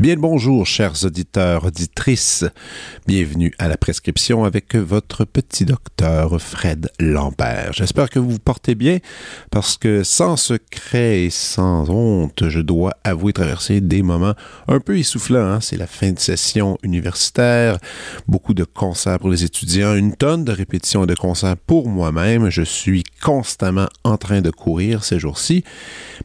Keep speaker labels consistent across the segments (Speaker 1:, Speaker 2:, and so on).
Speaker 1: Bien le bonjour, chers auditeurs, auditrices. Bienvenue à la prescription avec votre petit docteur Fred Lambert. J'espère que vous vous portez bien parce que sans secret et sans honte, je dois avouer traverser des moments un peu essoufflants. Hein. C'est la fin de session universitaire, beaucoup de concerts pour les étudiants, une tonne de répétitions et de concerts pour moi-même. Je suis constamment en train de courir ces jours-ci,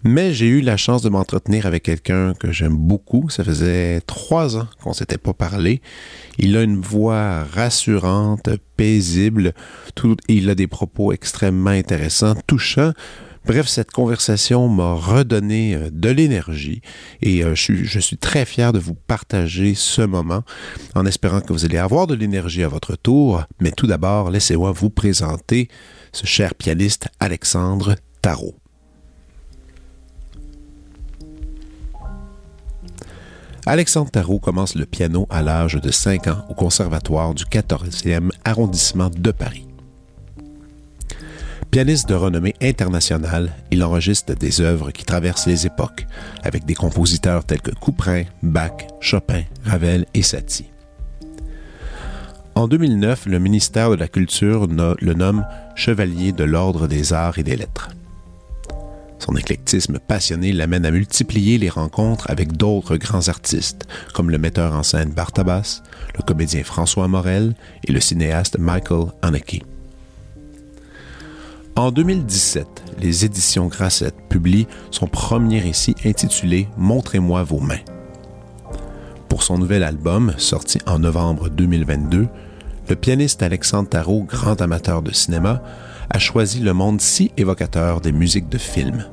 Speaker 1: mais j'ai eu la chance de m'entretenir avec quelqu'un que j'aime beaucoup. Ça faisait trois ans qu'on s'était pas parlé. Il a une voix rassurante, paisible, tout, il a des propos extrêmement intéressants, touchants. Bref, cette conversation m'a redonné euh, de l'énergie et euh, je, suis, très fier de vous partager ce moment en espérant que vous allez avoir de l'énergie à votre tour. Mais tout d'abord, laissez-moi vous présenter ce cher pianiste Alexandre Tarot. Alexandre Tarot commence le piano à l'âge de 5 ans au Conservatoire du 14e arrondissement de Paris. Pianiste de renommée internationale, il enregistre des œuvres qui traversent les époques, avec des compositeurs tels que Couperin, Bach, Chopin, Ravel et Satie. En 2009, le ministère de la Culture le nomme Chevalier de l'Ordre des Arts et des Lettres. Son éclectisme passionné l'amène à multiplier les rencontres avec d'autres grands artistes, comme le metteur en scène Bartabas, le comédien François Morel et le cinéaste Michael Haneke. En 2017, les éditions Grasset publient son premier récit intitulé Montrez-moi vos mains. Pour son nouvel album, sorti en novembre 2022, le pianiste Alexandre Tarot, grand amateur de cinéma, a choisi le monde si évocateur des musiques de films.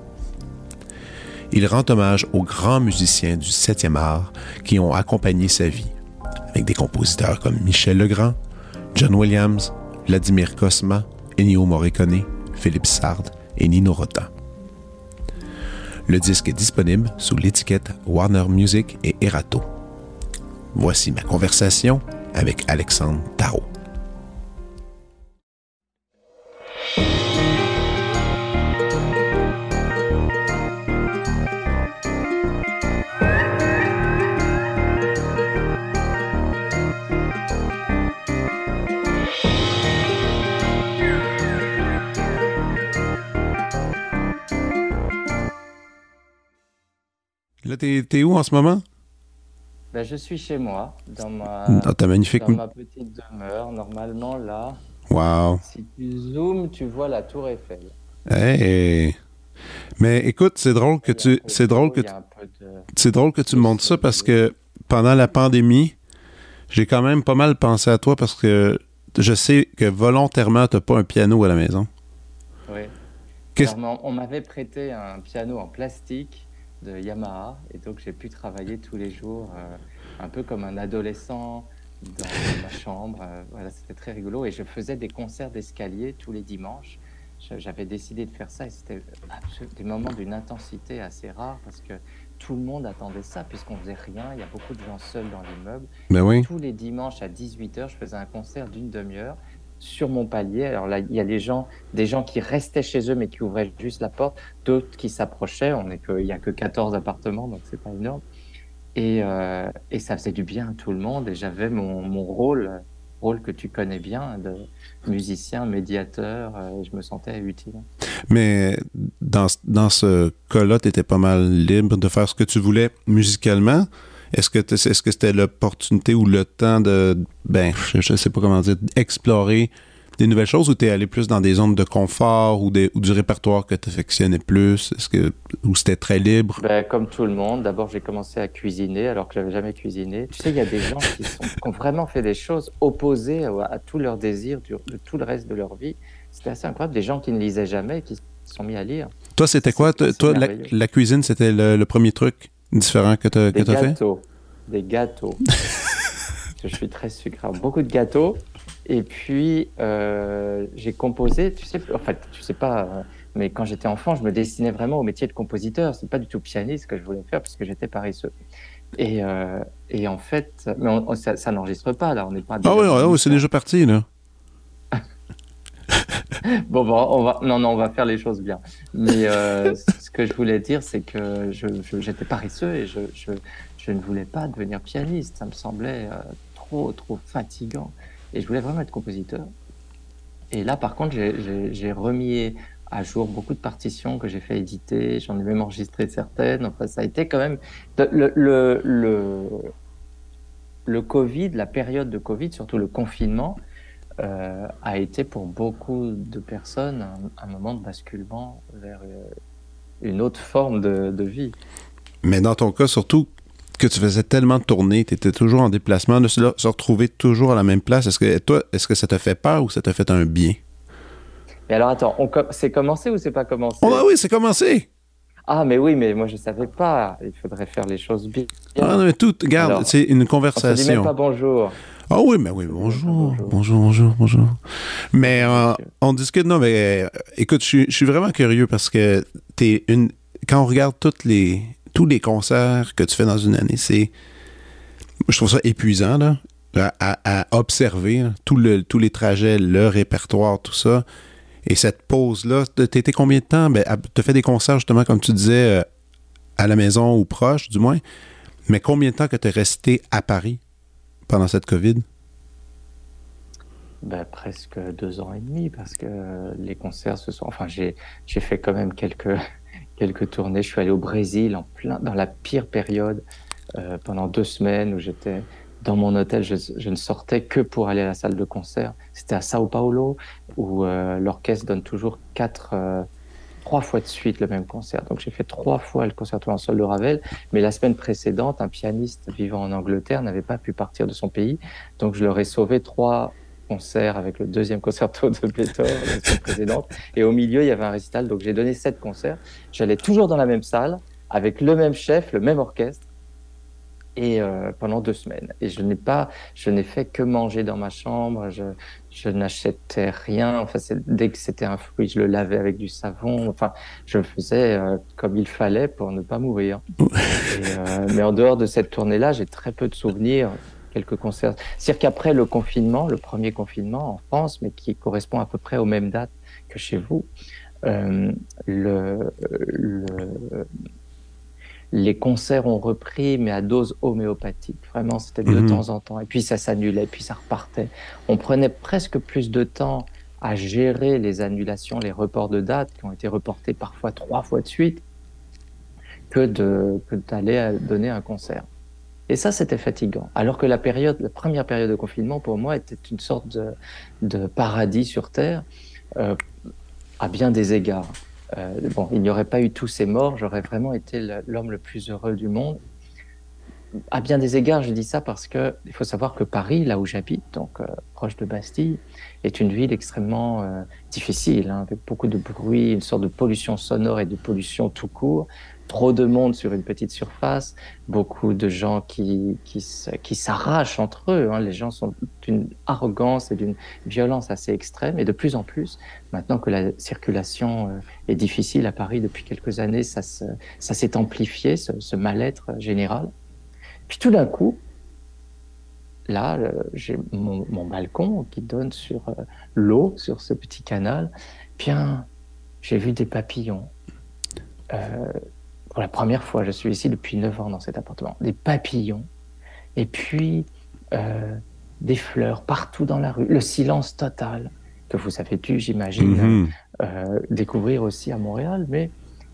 Speaker 1: Il rend hommage aux grands musiciens du 7e art qui ont accompagné sa vie, avec des compositeurs comme Michel Legrand, John Williams, Vladimir Cosma, Ennio Morricone, Philippe Sard et Nino Rota. Le disque est disponible sous l'étiquette Warner Music et Erato. Voici ma conversation avec Alexandre Tarot. Là, t'es où en ce moment?
Speaker 2: Ben, je suis chez moi, dans ma,
Speaker 1: dans magnifique...
Speaker 2: dans ma petite demeure. Normalement, là,
Speaker 1: wow.
Speaker 2: si tu zoomes, tu vois la tour Eiffel.
Speaker 1: Hey. Mais écoute, c'est drôle que tu, c'est drôle que, tu... c'est drôle que tu montres ça parce que pendant la pandémie, j'ai quand même pas mal pensé à toi parce que je sais que volontairement, tu n'as pas un piano à la maison.
Speaker 2: Oui. on m'avait prêté un piano en plastique de Yamaha et donc j'ai pu travailler tous les jours euh, un peu comme un adolescent dans ma chambre. Euh, voilà, c'était très rigolo et je faisais des concerts d'escalier tous les dimanches. J'avais décidé de faire ça et c'était des moments d'une intensité assez rare parce que tout le monde attendait ça puisqu'on faisait rien. Il y a beaucoup de gens seuls dans l'immeuble.
Speaker 1: Ben oui.
Speaker 2: Tous les dimanches à 18h, je faisais un concert d'une demi-heure sur mon palier. Alors là, il y a des gens, des gens qui restaient chez eux mais qui ouvraient juste la porte, d'autres qui s'approchaient. On est que, il y a que 14 appartements, donc c'est pas énorme. Et, euh, et, ça faisait du bien à tout le monde. Et j'avais mon, mon, rôle, rôle que tu connais bien, de musicien, médiateur. Euh, je me sentais utile.
Speaker 1: Mais dans, dans ce cas-là, tu étais pas mal libre de faire ce que tu voulais musicalement. Est-ce que est-ce que c'était l'opportunité ou le temps de ben je, ne sais pas comment dire d'explorer des nouvelles choses ou tu es allé plus dans des zones de confort ou, des, ou du répertoire que tu affectionnais plus? Est-ce que ou c'était très libre?
Speaker 2: Ben, comme tout le monde, d'abord j'ai commencé à cuisiner alors que j'avais jamais cuisiné. Tu sais, il y a des gens qui, ont vraiment fait des choses opposées à, tous leurs désirs de tout le reste de leur vie. C'était assez incroyable. Des gens qui ne lisaient jamais, qui se sont mis à lire.
Speaker 1: Toi, c'était quoi Toi, la, cuisine, c'était le premier truc? Différents que tu as,
Speaker 2: fait? Des gâteaux. Des gâteaux. je suis très sucré. Beaucoup de gâteaux. Et puis, euh, j'ai composé, tu sais, en fait, tu sais pas, euh, mais quand j'étais enfant, je me destinais vraiment au métier de compositeur. C'est pas du tout pianiste que je voulais faire parce que j'étais paresseux. Et, euh, et en fait, mais ça, n'enregistre pas là, on n'est pas.
Speaker 1: Ah oui, c'est déjà parti là.
Speaker 2: Bon, bon, on va, non, non, on va faire les choses bien. Mais ce que je voulais dire, c'est que j'étais paresseux et je, ne voulais pas devenir pianiste. Ça me semblait trop, trop fatigant. Et je voulais vraiment être compositeur. Et là, par contre, j'ai remis à jour beaucoup de partitions que j'ai fait éditer. J'en ai même enregistré certaines. Enfin, ça a été quand même. Le Covid, la période de Covid, surtout le confinement, euh, a été pour beaucoup de personnes un, moment de basculement vers euh, une autre forme de, de vie.
Speaker 1: Mais dans ton cas, surtout, que tu faisais tellement de tournées, tu étais toujours en déplacement, de se, retrouver toujours à la même place, est-ce que toi, est-ce que ça t'a fait peur ou ça t'a fait un bien?
Speaker 2: Mais alors attends, c'est commencé ou c'est pas commencé?
Speaker 1: Oh oui, c'est commencé!
Speaker 2: Ah, mais oui, mais moi je savais pas. Il faudrait faire les choses bien.
Speaker 1: Ah non, mais tout, regarde, c'est une conversation. On se
Speaker 2: dit même pas bonjour.
Speaker 1: Ah oui, mais oui, bonjour, bonjour, bonjour, bonjour. Mais euh, on discute, non, mais euh, écoute, je suis vraiment curieux parce que es une. Quand on regarde toutes les, tous les concerts que tu fais dans une année, c'est. Je trouve ça épuisant, là, à, observer tous les trajets, le répertoire, tout ça. Et cette pause-là, t'étais combien de temps? Ben, tu fait des concerts, justement, comme tu disais, euh, à la maison ou proche, du moins. Mais combien de temps que tu es resté à Paris? Pendant cette COVID?
Speaker 2: Ben, presque deux ans et demi, parce que les concerts se sont. Enfin, j'ai fait quand même quelques quelques tournées. Je suis allé au Brésil en plein, dans la pire période euh, pendant deux semaines où j'étais dans mon hôtel. Je, ne sortais que pour aller à la salle de concert. C'était à Sao Paulo où euh, l'orchestre donne toujours quatre, euh, trois fois de suite le même concert. Donc j'ai fait trois fois le concerto en sol de Ravel. Mais la semaine précédente, un pianiste vivant en Angleterre n'avait pas pu partir de son pays. Donc je leur ai sauvé trois concert avec le deuxième concerto de Beethoven. Et au milieu, il y avait un récital. Donc j'ai donné sept concerts. J'allais toujours dans la même salle, avec le même chef, le même orchestre. Et euh, pendant deux semaines. Et je n'ai pas, je n'ai fait que manger dans ma chambre. Je n'achetais rien. Enfin, dès que c'était un fruit, je le lavais avec du savon. Enfin, je faisais euh, comme il fallait pour ne pas mourir. Euh, mais en dehors de cette tournée-là, j'ai très peu de souvenirs quelques concerts. C'est-à-dire qu'après le confinement, le premier confinement en France, mais qui correspond à peu près aux mêmes dates que chez vous, euh, le, les concerts ont repris, mais à dose homéopathique. Vraiment, c'était de mhm. temps en temps. Et puis ça s'annulait, puis ça repartait. On prenait presque plus de temps à gérer les annulations, les reports de dates qui ont été reportés parfois trois fois de suite, que d'aller donner un concert. Et ça, c'était fatigant. Alors que la période, la première période de confinement, pour moi, était une sorte de, de paradis sur Terre, euh, à bien des égards. Euh, il n'y aurait pas eu tous ces morts, j'aurais vraiment été l'homme le plus heureux du monde. À bien des égards, je dis ça parce que il faut savoir que Paris, là où j'habite, donc euh, proche de Bastille, est une ville extrêmement euh, difficile, hein, avec beaucoup de bruit, une sorte de pollution sonore et de pollution tout court trop de monde sur une petite surface, beaucoup de gens qui, qui, s'arrachent entre eux. Hein. Les gens sont d'une arrogance et d'une violence assez extrême. Et de plus en plus, maintenant que la circulation euh, est difficile à Paris depuis quelques années, ça, ça s'est amplifié, ce, mal-être général. Puis tout d'un coup, là, euh, j'ai mon, balcon qui donne sur euh, l'eau, sur ce petit canal. Bien, j'ai vu des papillons. Pour la première fois, je suis ici depuis 9 ans dans cet appartement, des papillons, et puis euh, des fleurs partout dans la rue, le silence total que vous avez dû, j'imagine, mhm. euh, découvrir aussi à Montréal, mais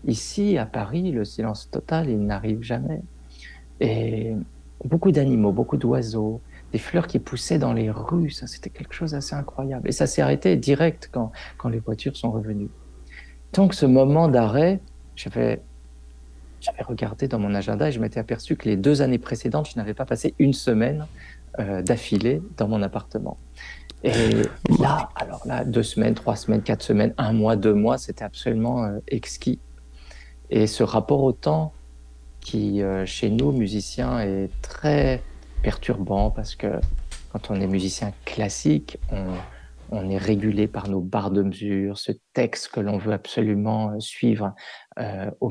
Speaker 2: ici, à Paris, le silence total, il n'arrive jamais. Et beaucoup d'animaux, beaucoup d'oiseaux, des fleurs qui poussaient dans les rues, ça c'était quelque chose d'assez incroyable. Et ça s'est arrêté direct quand, quand les voitures sont revenues. Donc ce moment d'arrêt, j'avais j'avais regardé dans mon agenda et je m'étais aperçu que les deux années précédentes, je n'avais pas passé une semaine euh, d'affilée dans mon appartement. Et là, alors là, deux semaines, trois semaines, quatre semaines, un mois, deux mois, c'était absolument euh, exquis. Et ce rapport au temps qui, euh, chez nous, musiciens, est très perturbant parce que quand on est musicien classique, on, est régulé par nos barres de mesure, ce texte que l'on veut absolument suivre euh, au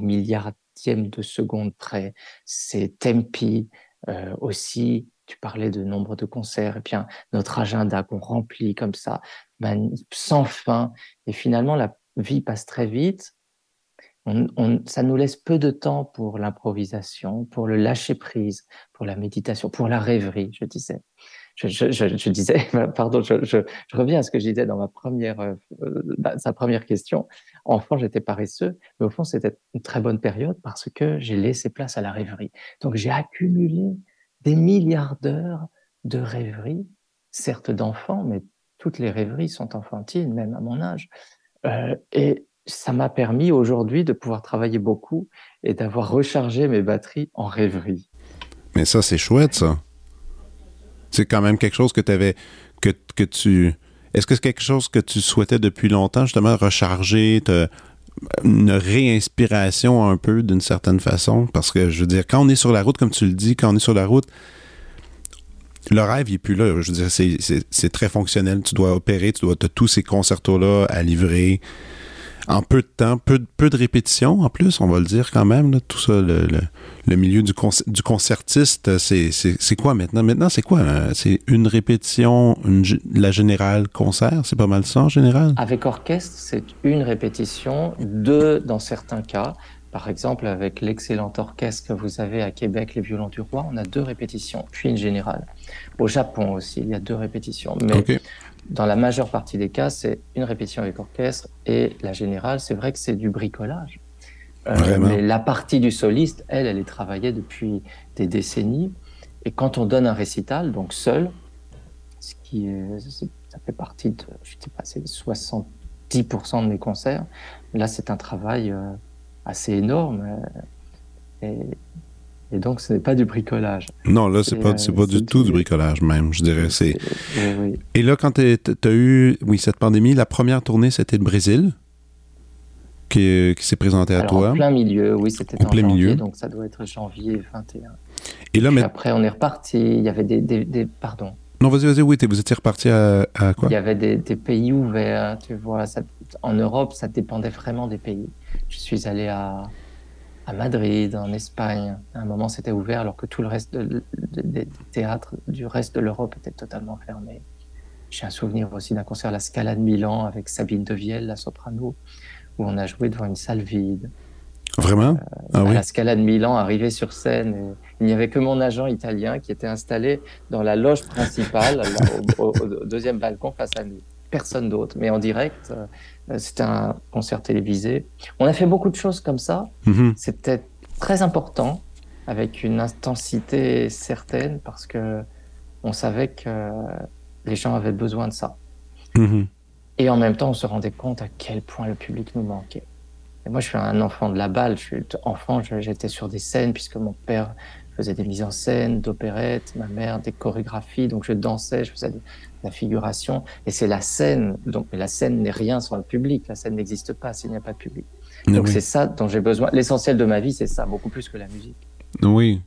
Speaker 2: de seconde près, ces tempi euh, aussi. Tu parlais de nombre de concerts, et bien notre agenda qu'on remplit comme ça, sans fin. Et finalement, la vie passe très vite ça nous laisse peu de temps pour l'improvisation, pour le lâcher prise, pour la méditation, pour la rêverie, je disais. Je, disais, pardon, je, reviens à ce que je disais dans ma première, euh, sa première question. Enfant, j'étais paresseux, mais au fond, c'était une très bonne période parce que j'ai laissé place à la rêverie. Donc, j'ai accumulé des milliards d'heures de rêverie, certes d'enfants, mais toutes les rêveries sont enfantines, même à mon âge. Euh, et ça m'a permis aujourd'hui de pouvoir travailler beaucoup et d'avoir rechargé mes batteries en rêverie.
Speaker 1: Mais ça, c'est chouette, ça. C'est quand même quelque chose que tu avais. Que, que tu. Est-ce que c'est quelque chose que tu souhaitais depuis longtemps, justement, recharger, une réinspiration un peu d'une certaine façon? Parce que, je veux dire, quand on est sur la route, comme tu le dis, quand on est sur la route, le rêve, il n'est plus là. Je veux dire, c'est très fonctionnel. Tu dois opérer, tu dois, as tous ces concertos-là à livrer en peu de temps, peu, peu de répétitions en plus, on va le dire quand même, tout ça, le, le, milieu du, du concertiste, c'est quoi maintenant? Maintenant, c'est quoi? Hein? C'est une répétition, une, la générale concert, c'est pas mal ça en général?
Speaker 2: Avec orchestre, c'est une répétition, deux dans certains cas. Par exemple, avec l'excellent orchestre que vous avez à Québec, les Violons du Roi, on a deux répétitions, puis une générale. Au Japon aussi, il y a deux répétitions. Mais dans la majeure partie des cas, c'est une répétition avec orchestre et la générale, c'est vrai que c'est du bricolage. Euh, mais la partie du soliste, elle, elle est travaillée depuis des décennies. Et quand on donne un récital, donc seul, ce qui est, ça fait partie de, je sais pas, c'est 70% de mes concerts. Là, c'est un travail euh, assez énorme. Euh, et et donc, ce n'est pas du bricolage.
Speaker 1: Non, là, c'est pas, c'est pas du tout du bricolage, même, je dirais. C'est... Et là, quand tu as eu, oui, cette pandémie, la première tournée, c'était le Brésil, qui, qui s'est présenté à toi.
Speaker 2: En plein milieu, oui, c'était en plein janvier, milieu. donc ça doit être janvier 21. Et là, mais... après, on est reparti. Il y avait des, des, pardon.
Speaker 1: Non, vas-y, vas-y, oui, vous étiez reparti à, à, quoi?
Speaker 2: Il y avait des, des, pays ouverts, tu vois. Ça, en Europe, ça dépendait vraiment des pays. Je suis allé à, à Madrid, en Espagne. À un moment, c'était ouvert alors que tout le reste des théâtres du reste de l'Europe était totalement fermé. J'ai un souvenir aussi d'un concert à la Scala de Milan avec Sabine Devielle, la soprano, où on a joué devant une salle vide.
Speaker 1: Vraiment? Euh,
Speaker 2: ah, oui. La Scala de Milan, arrivé sur scène, il n'y avait que mon agent italien qui était installé dans la loge principale, au, deuxième balcon face à nous. Personne d'autre, mais en direct. Euh, c'était un concert télévisé. On a fait beaucoup de choses comme ça. Mhm. C'était très important, avec une intensité certaine, parce que on savait que les gens avaient besoin de ça. Mhm. Et en même temps, on se rendait compte à quel point le public nous manquait. Et moi, je suis un enfant de la balle. Je suis enfant, j'étais sur des scènes puisque mon père faisais des mises en scène, d'opérettes, ma mère des chorégraphies, donc je dansais, je faisais de la figuration, et c'est la scène, donc la scène n'est rien sans le public, la scène n'existe pas s'il n'y a pas de public. Donc c'est ça dont j'ai besoin. L'essentiel de ma vie, c'est ça, beaucoup plus que la musique.
Speaker 1: Oui.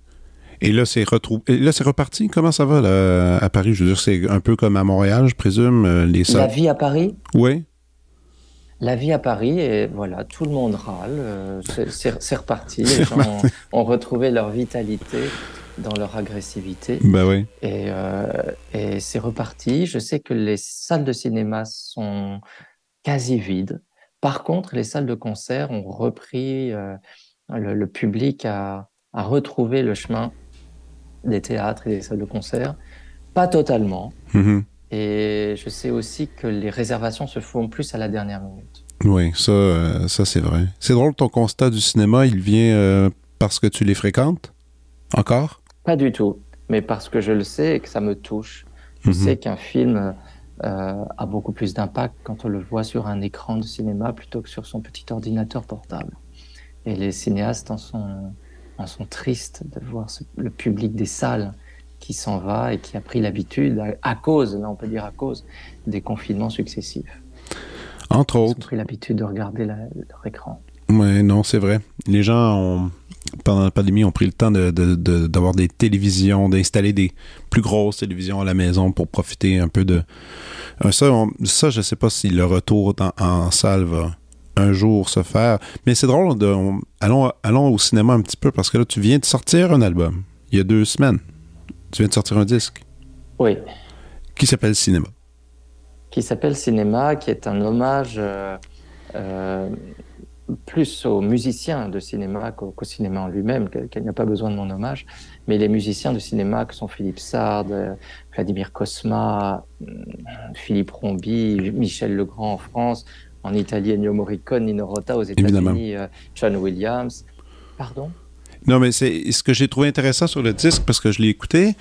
Speaker 1: Et là, c'est retrouvé. Là, c'est reparti? Comment ça va là, à Paris? Je veux dire, c'est un peu comme à Montréal, je présume. Euh, les
Speaker 2: La vie à Paris?
Speaker 1: Oui.
Speaker 2: La vie à Paris, et voilà, tout le monde râle, euh, c'est reparti, les gens ont, retrouvé leur vitalité dans leur agressivité.
Speaker 1: Bah oui.
Speaker 2: Et, euh, et c'est reparti. Je sais que les salles de cinéma sont quasi vides. Par contre, les salles de concert ont repris, euh, le, public a, a retrouvé le chemin des théâtres et des salles de concert. Pas totalement. Mm-hmm. Et je sais aussi que les réservations se font plus à la dernière minute.
Speaker 1: Oui, ça, euh, ça c'est vrai. C'est drôle, ton constat du cinéma, il vient euh, parce que tu les fréquentes Encore?
Speaker 2: Pas du tout, mais parce que je le sais et que ça me touche. Je mhm. sais qu'un film euh, a beaucoup plus d'impact quand on le voit sur un écran de cinéma plutôt que sur son petit ordinateur portable. Et les cinéastes en sont, en sont tristes de voir le public des salles qui s'en va et qui a pris l'habitude, à, cause, là on peut dire à cause, des confinements successifs.
Speaker 1: Entre autres.
Speaker 2: Ils ont pris l'habitude de regarder leur écran.
Speaker 1: Oui, non, c'est vrai. Les gens ont. Pendant la pandémie, ont pris le temps d'avoir des télévisions, d'installer des plus grosses télévisions à la maison pour profiter un peu de. Ça, ça je ne sais pas si le retour en salle va un jour se faire. Mais c'est drôle, de, allons, allons au cinéma un petit peu parce que là, tu viens de sortir un album il y a deux semaines. Tu viens de sortir un disque.
Speaker 2: Oui.
Speaker 1: Qui s'appelle Cinéma?
Speaker 2: Qui s'appelle Cinéma, qui est un hommage euh, euh, plus aux musiciens de cinéma qu'au cinéma en lui-même, qu'il n'y a pas besoin de mon hommage, mais les musiciens de cinéma que sont Philippe Sard, euh, Vladimir Cosma, Philippe Rombi, Michel Legrand en France, en Italie Ennio Morricone, Nino Rota, aux États-Unis euh, John Williams. Pardon?
Speaker 1: Non, mais c'est ce que j'ai trouvé intéressant sur le disque parce que je l'ai écouté.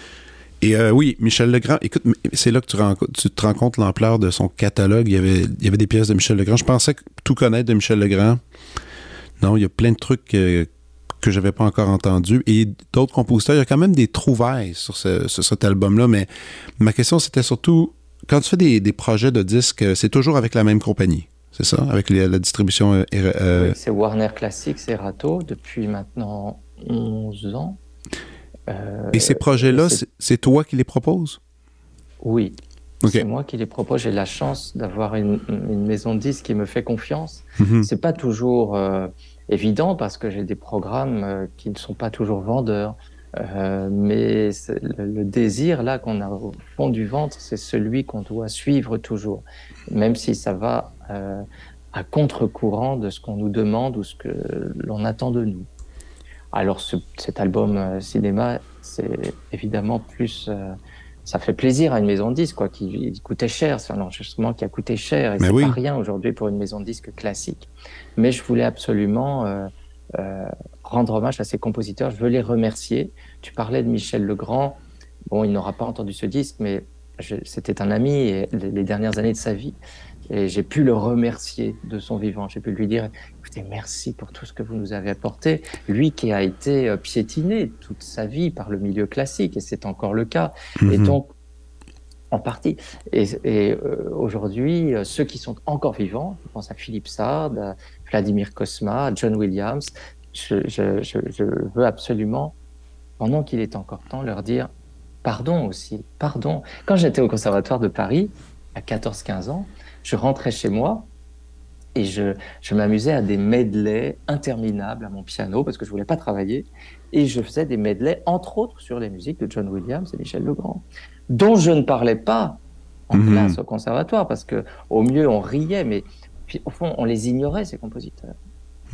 Speaker 1: Et euh, oui, Michel Legrand, écoute, c'est là que tu, tu te rends compte l'ampleur de son catalogue. Il y, avait, des pièces de Michel Legrand. Je pensais tout connaître de Michel Legrand. Non, il y a plein de trucs que, que j'avais pas encore entendus. Et d'autres compositeurs, il y a quand même des trouvailles sur, ce, sur cet album-là. Mais ma question, c'était surtout, quand tu fais des, projets de disques, c'est toujours avec la même compagnie c'est ça, avec la distribution. Euh,
Speaker 2: euh, oui, c'est Warner Classics et Rato depuis maintenant 11 ans.
Speaker 1: Euh, et ces projets-là, c'est toi qui les proposes?
Speaker 2: Oui. C'est moi qui les propose. J'ai la chance d'avoir une, maison de disques qui me fait confiance. Mm C'est pas toujours évident parce que j'ai des programmes qui ne sont pas toujours vendeurs. mais le, désir là qu'on a au fond du ventre, c'est celui qu'on doit suivre toujours, même si ça va euh, à contre-courant de ce qu'on nous demande ou ce que l'on attend de nous. Alors cet album euh, cinéma, c'est évidemment plus... Euh, ça fait plaisir à une maison de disques, quoi, qui coûtait cher. C'est un enregistrement qui a coûté cher et c'est pas rien aujourd'hui pour une maison de disques classique. Mais je voulais absolument rendre hommage à ces compositeurs. Je veux les remercier. Tu parlais de Michel Legrand. Bon, il n'aura pas entendu ce disque, mais c'était un ami et les dernières années de sa vie. Et j'ai pu le remercier de son vivant. J'ai pu lui dire, écoutez, merci pour tout ce que vous nous avez apporté. Lui qui a été euh, piétiné toute sa vie par le milieu classique, et c'est encore le cas. Et mhm. donc, en partie. Et, euh, aujourd'hui, euh, ceux qui sont encore vivants, je pense à Philippe Sard, à Vladimir Cosma, à John Williams, je, je, je veux absolument, pendant qu'il est encore temps, leur dire pardon aussi, pardon. Quand j'étais au Conservatoire de Paris, à 14-15 ans, je rentrais chez moi et je, je m'amusais à des medleys interminables à mon piano parce que je voulais pas travailler. Et je faisais des medleys, entre autres, sur les musiques de John Williams et Michel Legrand, dont je ne parlais pas en mhm. classe au conservatoire parce que au mieux on riait, mais puis, au fond on les ignorait ces compositeurs.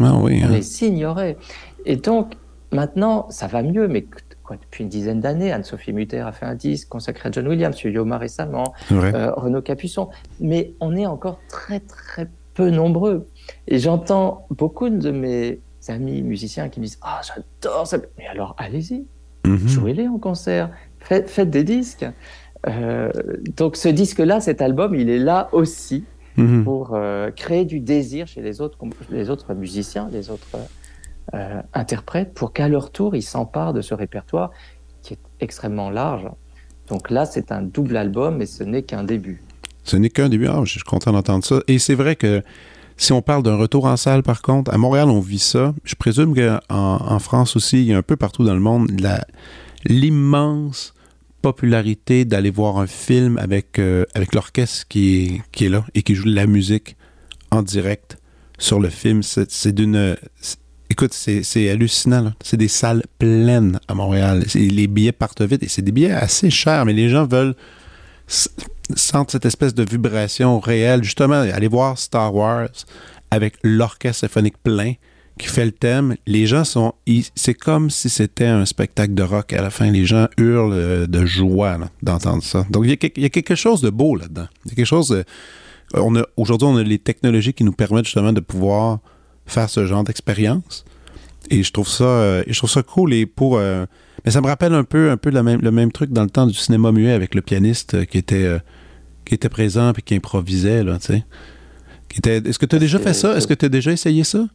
Speaker 1: Ah oui,
Speaker 2: on hein. les ignorait. Et donc maintenant ça va mieux, mais depuis une dizaine d'années. Anne-Sophie Mutter a fait un disque consacré à John Williams, Yoma récemment, euh, Renaud Capuçon. Mais on est encore très, très peu nombreux. Et j'entends beaucoup de mes amis musiciens qui me disent Ah, j'adore ça. Mais alors, allez-y, mhm. jouez-les en concert, faites, des disques. Euh, donc, ce disque-là, cet album, il est là aussi mhm. pour euh, créer du désir chez les autres, les autres musiciens, les autres euh, interprètes pour qu'à leur tour, ils s'emparent de ce répertoire qui est extrêmement large. Donc là, c'est un double album, mais ce n'est qu'un début.
Speaker 1: Ce n'est qu'un début. Ah, je suis content d'entendre ça. Et c'est vrai que si on parle d'un retour en salle, par contre, à Montréal, on vit ça. Je présume qu'en en France aussi, a un peu partout dans le monde l'immense popularité d'aller voir un film avec, euh, avec l'orchestre qui qui est là et qui joue de la musique en direct sur le film. C'est d'une Écoute, c'est hallucinant. C'est des salles pleines à Montréal. Les billets partent vite et c'est des billets assez chers, mais les gens veulent sentir cette espèce de vibration réelle. Justement, aller voir Star Wars avec l'orchestre symphonique plein qui fait le thème. Les gens sont. C'est comme si c'était un spectacle de rock à la fin. Les gens hurlent euh, de joie d'entendre ça. Donc, il y, a, quelque chose de beau là-dedans. Il y a quelque chose de. Aujourd'hui, on a les technologies qui nous permettent justement de pouvoir faire ce genre d'expérience. Et je trouve ça, euh, je trouve ça cool. Et pour, euh, mais ça me rappelle un peu, un peu le même, le même truc dans le temps du cinéma muet avec le pianiste euh, qui était, qui était présent et qui improvisait là, tu sais. Est-ce que tu as déjà fait ça? Est-ce que tu as déjà essayé ça?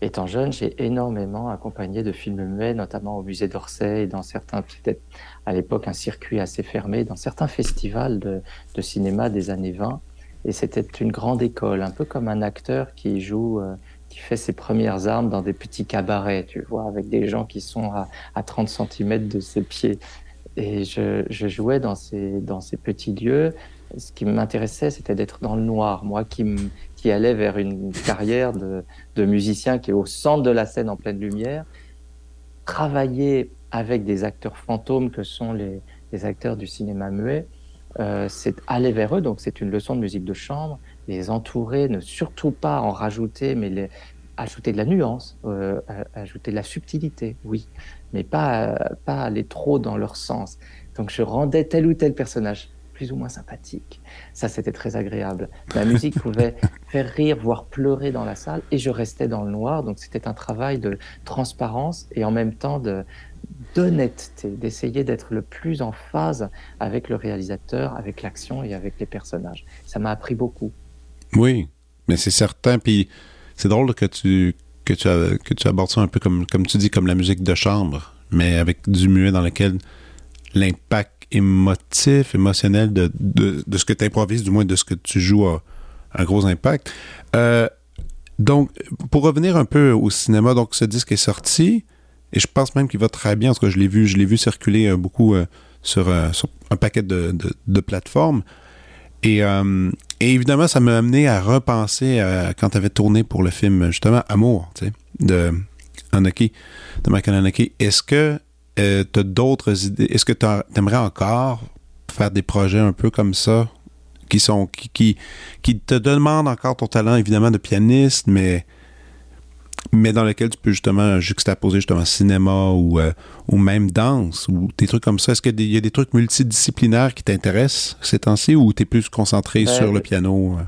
Speaker 2: Étant jeune, j'ai énormément accompagné de films muets, notamment au musée d'Orsay et dans certains, peut-être à l'époque un circuit assez fermé, dans certains festivals de, de cinéma des années 20. Et c'était une grande école, un peu comme un acteur qui joue qui fait ses premières armes dans des petits cabarets, tu vois, avec des gens qui sont à, à 30 cm de ses pieds. Et je, je, jouais dans ces, dans ces petits lieux. Ce qui m'intéressait, c'était d'être dans le noir. Moi qui, qui allais vers une carrière de, de musicien qui est au centre de la scène en pleine lumière, travailler avec des acteurs fantômes que sont les, les acteurs du cinéma muet, euh, c'est aller vers eux. Donc c'est une leçon de musique de chambre, les entourer, ne surtout pas en rajouter, mais les, ajouter de la nuance, euh, ajouter de la subtilité, oui, mais pas, pas aller trop dans leur sens. Donc je rendais tel ou tel personnage plus ou moins sympathique. Ça, c'était très agréable. La musique pouvait faire rire, voire pleurer dans la salle, et je restais dans le noir. Donc c'était un travail de transparence et en même temps de d'honnêteté, d'essayer d'être le plus en phase avec le réalisateur, avec l'action et avec les personnages. Ça m'a appris beaucoup.
Speaker 1: Oui, mais c'est certain. Puis c'est drôle que tu, que, tu, que tu abordes ça un peu comme, comme tu dis, comme la musique de chambre, mais avec du muet dans lequel l'impact émotif, émotionnel de, de, de ce que tu improvises, du moins de ce que tu joues, a un gros impact. Euh, donc, pour revenir un peu au cinéma, donc ce disque est sorti, et je pense même qu'il va très bien, parce que je l'ai vu, je l'ai vu circuler euh, beaucoup euh, sur, euh, sur, un paquet de, plateformes. Et, évidemment, ça m'a amené à repenser quand tu avais tourné pour le film, justement, Amour, de Anaki, de Michael Anaki. Est-ce que tu as d'autres idées? Est-ce que tu aimerais encore faire des projets un peu comme ça, qui sont qui, qui te demandent encore ton talent, évidemment, de pianiste, mais mais dans lequel tu peux justement juxtaposer justement cinéma ou, euh, ou même danse ou des trucs comme ça. Est-ce qu'il y a des trucs multidisciplinaires qui t'intéressent ces temps-ci ou tu es plus concentré
Speaker 2: Ben,
Speaker 1: sur le piano? euh?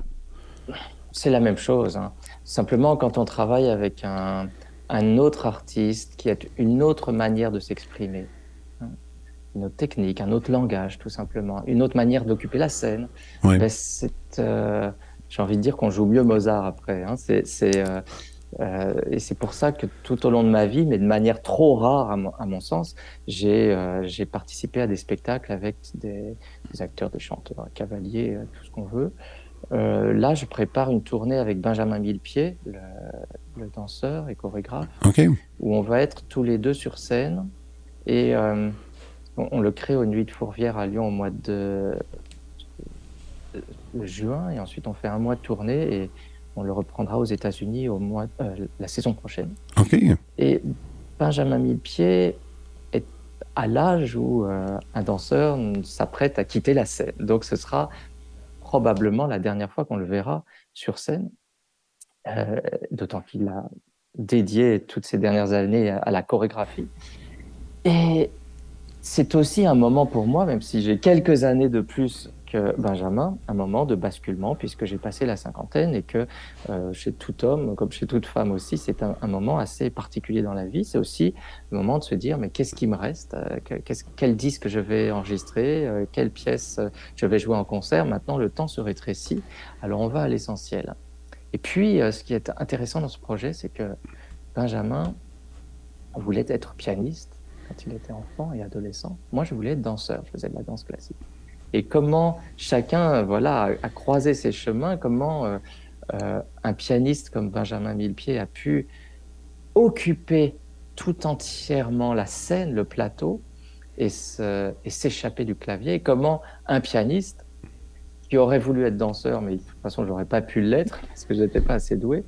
Speaker 2: C'est la même chose. hein. Simplement, quand on travaille avec un, un autre artiste qui a une autre manière de s'exprimer, hein, une autre technique, un autre langage, tout simplement, une autre manière d'occuper la scène,
Speaker 1: Oui.
Speaker 2: ben, c'est, euh, j'ai envie de dire qu'on joue mieux Mozart après. hein. C'est, c'est, euh, euh, et c'est pour ça que tout au long de ma vie, mais de manière trop rare à mon, à mon sens, j'ai, euh, participé à des spectacles avec des, des acteurs, des chanteurs, cavaliers, euh, tout ce qu'on veut. Euh, là, je prépare une tournée avec Benjamin Millepied, le, le danseur et chorégraphe, où on va être tous les deux sur scène. Et on, on le crée aux Nuits de Fourvière à Lyon au mois de euh, juin. Et ensuite, on fait un mois de tournée et on le reprendra aux États-Unis au mois euh, la saison prochaine.
Speaker 1: OK.
Speaker 2: Et Benjamin Millepied est à l'âge où euh, un danseur s'apprête à quitter la scène. Donc ce sera probablement la dernière fois qu'on le verra sur scène, euh, d'autant qu'il a dédié toutes ces dernières années à, à la chorégraphie. Et c'est aussi un moment pour moi, même si j'ai quelques années de plus Benjamin, un moment de basculement, puisque j'ai passé la cinquantaine et que euh, chez tout homme, comme chez toute femme aussi, c'est un, moment assez particulier dans la vie. C'est aussi le moment de se dire, mais qu'est-ce qui me reste Euh, Quel disque je vais enregistrer Euh, Quelle pièce je vais jouer en concert Maintenant, le temps se rétrécit, alors on va à l'essentiel. Et puis, ce qui est intéressant dans ce projet, c'est que Benjamin voulait être pianiste quand il était enfant et adolescent. Moi, je voulais être danseur, je faisais de la danse classique. Et comment chacun, euh, voilà, a, croisé ses chemins, comment euh, euh, un pianiste comme Benjamin Millepied a pu occuper tout entièrement la scène, le plateau, et s'échapper du clavier, et comment un pianiste qui aurait voulu être danseur, mais de toute façon, j'aurais pas pu l'être parce que j'étais pas assez doué,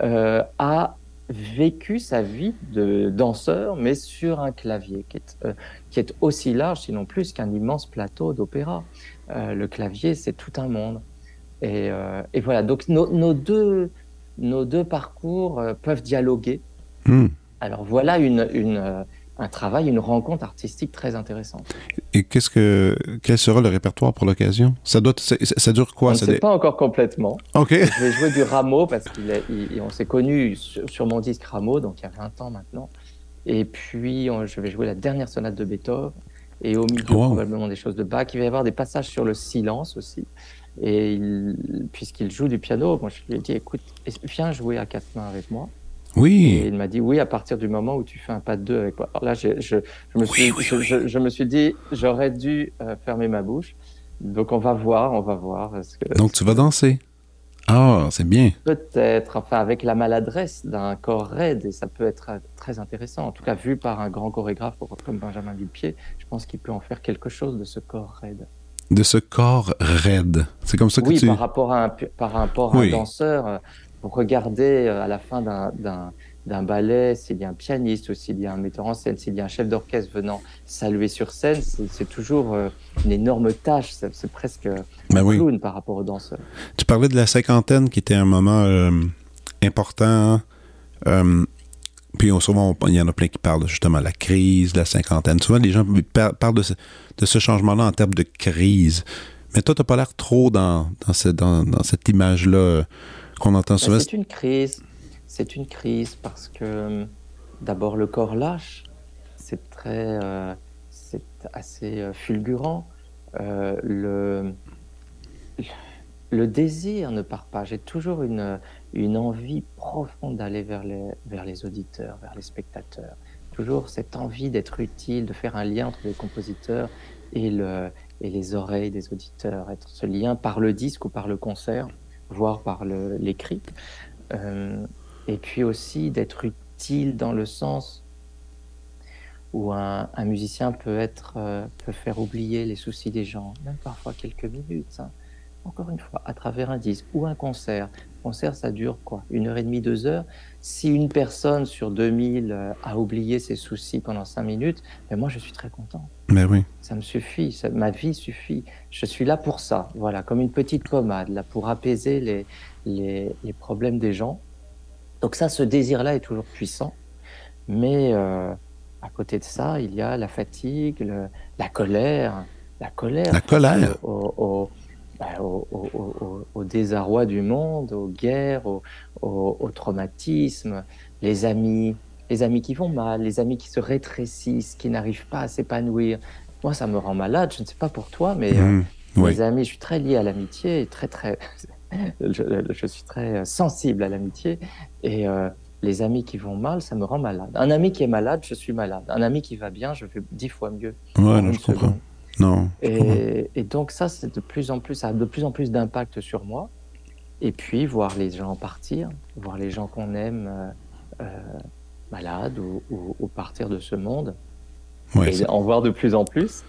Speaker 2: a vécu sa vie de danseur, mais sur un clavier qui est, euh, qui est aussi large, sinon plus, qu'un immense plateau d'opéra. Euh, le clavier, c'est tout un monde. Et, euh, et voilà, donc nos, nos deux, nos deux parcours peuvent dialoguer.
Speaker 1: Hmm.
Speaker 2: Alors voilà une, une, un travail, une rencontre artistique très intéressante.
Speaker 1: Et qu'est-ce que quel sera le répertoire pour l'occasion? Ça doit ça, ça dure
Speaker 2: On
Speaker 1: quoi?
Speaker 2: ne
Speaker 1: ça
Speaker 2: sait
Speaker 1: dé-
Speaker 2: pas encore complètement.
Speaker 1: OK.
Speaker 2: Je vais jouer du Rameau parce qu'on s'est connus sur, sur mon disque Rameau, donc il y a 20 ans maintenant. Et puis on- je vais jouer la dernière sonate de Beethoven et au milieu
Speaker 1: Wow.
Speaker 2: probablement des choses de Bach. Il va y avoir des passages sur le silence aussi. Et il- puisqu'il joue du piano, moi je lui ai dit écoute, viens jouer à quatre mains avec moi. Et
Speaker 1: Oui.
Speaker 2: il m'a dit oui à partir du moment où tu fais un pas de deux avec moi. Alors là, je, je, me suis,
Speaker 1: oui,
Speaker 2: je,
Speaker 1: oui.
Speaker 2: je- je me suis dit j'aurais dû euh, fermer ma bouche. Donc on va voir, on va voir. que-
Speaker 1: Donc tu vas danser. Ah, c'est bien.
Speaker 2: Peut-être, enfin, avec la maladresse d'un corps raide, et ça peut être très intéressant. En tout cas, vu par un grand chorégraphe comme Benjamin Villepied, je pense qu'il peut en faire quelque chose de ce corps raide.
Speaker 1: De ce corps raide. C'est comme ça que
Speaker 2: oui,
Speaker 1: tu...
Speaker 2: par rapport à un, par rapport à un danseur, euh, vous regardez euh, à la fin d'un ballet, s'il y a un pianiste ou s'il y a un metteur en scène, s'il y a un chef d'orchestre venant saluer sur scène, c'est toujours euh, une énorme tâche. C'est presque ben un clown par rapport aux danseurs.
Speaker 1: Tu parlais de la cinquantaine qui était un moment euh, important. Euh, puis souvent, il y en a plein qui parlent justement de la crise, de la cinquantaine. Souvent, les gens parlent de ce, changement-là en termes de crise. Mais toi, tu n'as pas l'air trop dans, dans, dans, dans cette image-là qu'on entend ben, souvent.
Speaker 2: C'est une crise c'est une crise parce que d'abord le corps lâche, c'est très, euh, c'est assez euh, fulgurant. Euh, le, le désir ne part pas. J'ai toujours une, une envie profonde d'aller vers les, vers les auditeurs, vers les spectateurs. Toujours cette envie d'être utile, de faire un lien entre les compositeurs et, le, et les oreilles des auditeurs, être ce lien par le disque ou par le concert, voire par l'écrit et puis aussi d'être utile dans le sens où un, musicien peut être euh, peut faire oublier les soucis des gens, même parfois quelques minutes. Hein. Encore une fois, à travers un disque ou un concert. Un concert, ça dure quoi? Une heure et demie, deux heures. Si une personne sur 2000 euh, a oublié ses soucis pendant cinq minutes, ben moi, je suis très content.
Speaker 1: Mais oui.
Speaker 2: Ça me suffit, ma vie suffit. Je suis là pour ça, voilà, comme une petite pommade, là pour apaiser les, les, les problèmes des gens donc ça, ce désir-là est toujours puissant, mais euh, à côté de ça, il y a la fatigue, la colère, la colère,
Speaker 1: la colère.
Speaker 2: Bah, au, désarroi du monde, aux guerres, au, au, traumatisme, les amis, les amis qui vont mal, les amis qui se rétrécissent, qui n'arrivent pas à s'épanouir. Moi, ça me rend malade. Je ne sais pas pour toi, mais euh, mmh, amis, je suis très lié à l'amitié, très très je, suis très sensible à l'amitié et euh, les amis qui vont mal, ça me rend malade. Un ami qui est malade, je suis malade. Un ami qui va bien, je vais dix fois mieux.
Speaker 1: Ouais, non, je comprends. Non.
Speaker 2: Et, donc ça, c'est de plus en plus, ça a de plus en plus d'impact sur moi. Et puis voir les gens partir, voir les gens qu'on aime euh, euh, malades ou, partir de ce monde, et en voir de plus en plus.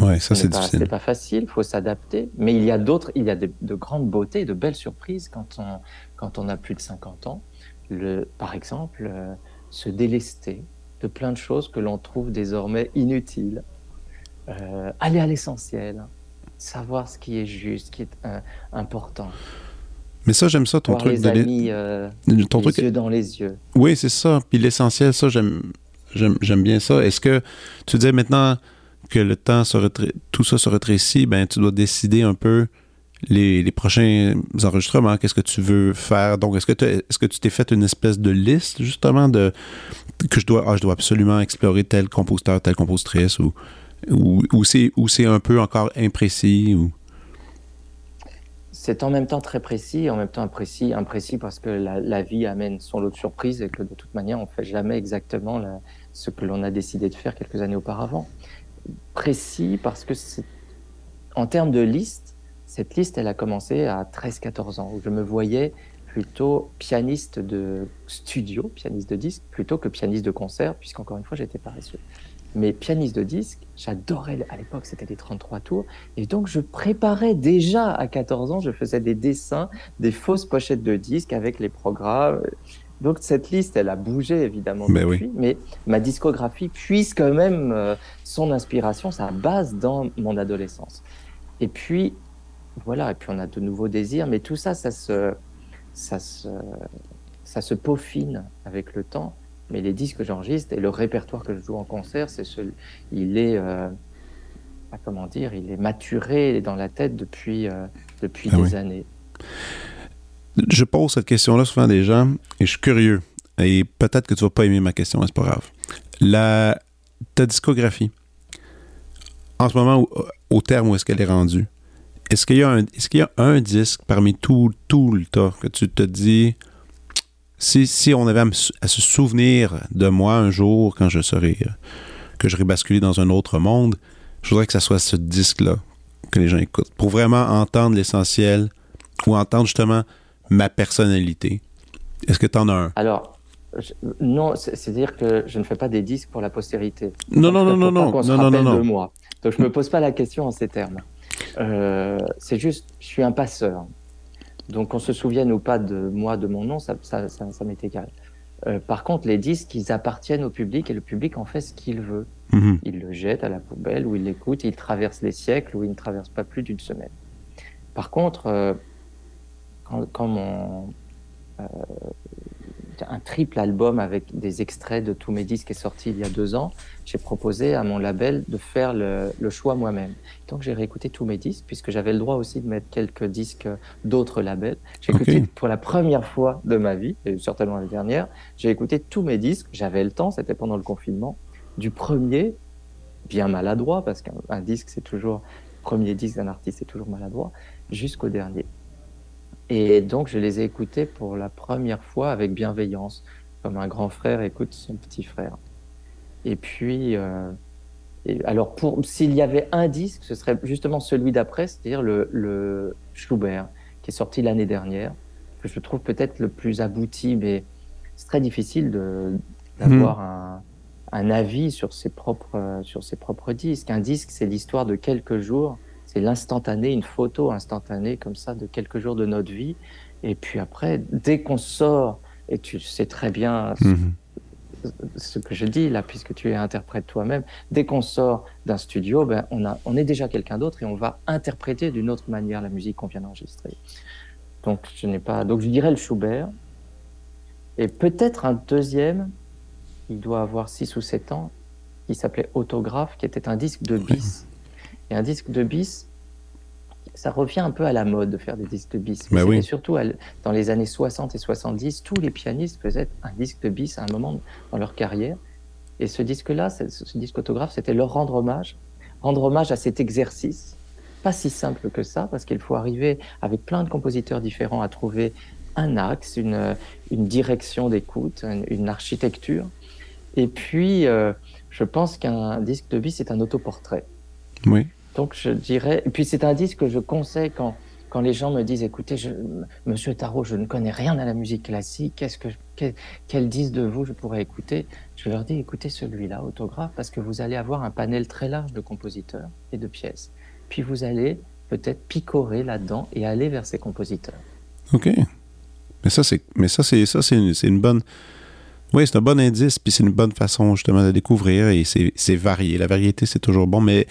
Speaker 1: Ouais, ça c'est difficile.
Speaker 2: C'est pas facile, il faut s'adapter. Mais il y a d'autres, il y a de, grandes beautés, de belles surprises quand on, quand on a plus de 50 ans. Le, par exemple, euh, se délester de plein de choses que l'on trouve désormais inutiles. Euh, aller à l'essentiel, savoir ce qui est juste, ce qui est euh, important.
Speaker 1: Mais ça, j'aime ça, ton truc
Speaker 2: les amis, les truc... yeux dans les yeux.
Speaker 1: Oui, c'est ça. Puis l'essentiel, ça, j'aime, j'aime bien ça. Est-ce que tu disais maintenant que le temps se tout ça se rétrécit, ben tu dois décider un peu les, prochains enregistrements, qu'est-ce que tu veux faire? Donc, est-ce que, est-ce que tu t'es fait une espèce de liste, justement, de que je dois, ah, je dois absolument explorer tel compositeur, telle compositrice, ou, ou, ou c'est, un peu encore imprécis ou...
Speaker 2: C'est en même temps très précis, en même temps imprécis, imprécis parce que la, vie amène son lot de surprises et que de toute manière, on ne fait jamais exactement ce que l'on a décidé de faire quelques années auparavant précis parce que en termes de liste, cette liste, elle a commencé à 13-14 ans, où je me voyais plutôt pianiste de studio, pianiste de disque, plutôt que pianiste de concert, puisqu'encore une fois, j'étais paresseux. Mais pianiste de disque, j'adorais, à l'époque, c'était des 33 tours, et donc je préparais déjà à 14 ans, je faisais des dessins, des fausses pochettes de disques avec les programmes. Donc cette liste, elle a bougé évidemment
Speaker 1: mais
Speaker 2: depuis, mais ma discographie puise quand même euh, son inspiration, sa base dans mon adolescence. Et puis voilà, et puis on a de nouveaux désirs, mais tout ça, ça se, ça se, ça se peaufine avec le temps. Mais les disques que j'enregistre et le répertoire que je joue en concert, c'est ce, il est, euh, comment dire, il est maturé dans la tête depuis, euh, depuis ah des années.
Speaker 1: Je pose cette question-là souvent à des gens et je suis curieux. Et peut-être que tu vas pas aimer ma question, mais c'est pas grave. La, ta discographie, en ce moment, au, terme où est-ce qu'elle est rendue, est-ce qu'il y, a un, est-ce qu'il y a un disque parmi tout, tout le tas que tu te dis, si, si on avait à, se souvenir de moi un jour quand je serai, euh, que j'aurais basculé dans un autre monde, je voudrais que ce soit ce disque-là que les gens écoutent, pour vraiment entendre l'essentiel Ou entendre justement ma personnalité? Est-ce que tu en as un?
Speaker 2: Alors, non, c'est-à-dire que je ne fais pas des disques pour la postérité.
Speaker 1: Non, non, non, non, non, non, non, non,
Speaker 2: de moi. Donc je me pose pas la question en ces termes. Euh, c'est juste, je suis un passeur. Donc qu'on se souvienne ou pas de moi, de mon nom, ça, ça, ça, m'est égal. Euh, par contre, les disques, ils appartiennent au public et le public en fait ce qu'il veut. Mhm. Il le jette à la poubelle ou il l'écoute, il traverse les siècles ou il ne traverse pas plus d'une semaine. Par contre, euh, quand, quand, mon, un triple album avec des extraits de tous mes disques est sorti il y a deux ans, j'ai proposé à mon label de faire le, choix moi-même. Donc j'ai réécouté tous mes disques, puisque j'avais le droit aussi de mettre quelques disques d'autres labels. J'ai écouté pour la première fois de ma vie, et certainement la dernière, j'ai écouté tous mes disques, j'avais le temps, c'était pendant le confinement, du premier, bien maladroit, parce qu'un disque c'est toujours, premier disque d'un artiste c'est toujours maladroit, jusqu'au dernier. Et donc, je les ai écoutés pour la première fois avec bienveillance, comme un grand frère écoute son petit frère. Et puis, euh, alors, s'il y avait un disque, ce serait justement celui d'après, c'est-à-dire le, le, Schubert, qui est sorti l'année dernière, que je trouve peut-être le plus abouti, mais c'est très difficile d'avoir mhm. un, un, avis sur ses, propres, sur ses propres disques. Un disque, c'est l'histoire de quelques jours c'est l'instantané, une photo instantanée comme ça de quelques jours de notre vie. Et puis après, dès qu'on sort, et tu sais très bien ce, mhm. que je dis là, puisque tu es interprète toi-même, dès qu'on sort d'un studio, ben, on, a, on est déjà quelqu'un d'autre et on va interpréter d'une autre manière la musique qu'on vient d'enregistrer. Donc je n'ai pas. Donc je dirais le Schubert. Et peut-être un deuxième, il doit avoir 6 ou 7 ans, qui s'appelait Autographe, qui était un disque de bis. Et un disque de bis, ça revient un peu à la mode de faire des disques de bis.
Speaker 1: Mais bah
Speaker 2: surtout dans les années 60 et 70, tous les pianistes faisaient un disque de bis à un moment dans leur carrière. Et ce disque-là, ce disque autographe, c'était leur rendre hommage, rendre hommage à cet exercice. Pas si simple que ça, parce qu'il faut arriver avec plein de compositeurs différents à trouver un axe, une, une direction d'écoute, une, architecture. Et puis, euh, je pense qu'un disque de bis, c'est un autoportrait.
Speaker 1: Oui.
Speaker 2: Donc je dirais, puis c'est un disque que je conseille quand, quand les gens me disent, écoutez, je, Monsieur Tarot, je ne connais rien à la musique classique, qu'est-ce que, quel, disque de vous je pourrais écouter? Je leur dis, écoutez celui-là, autographe, parce que vous allez avoir un panel très large de compositeurs et de pièces. Puis vous allez peut-être picorer là-dedans et aller vers ces compositeurs.
Speaker 1: Ok. Mais ça, c'est, une bonne oui, c'est un bon indice, puis c'est une bonne façon justement de découvrir et c'est varié. La variété, c'est toujours bon, mais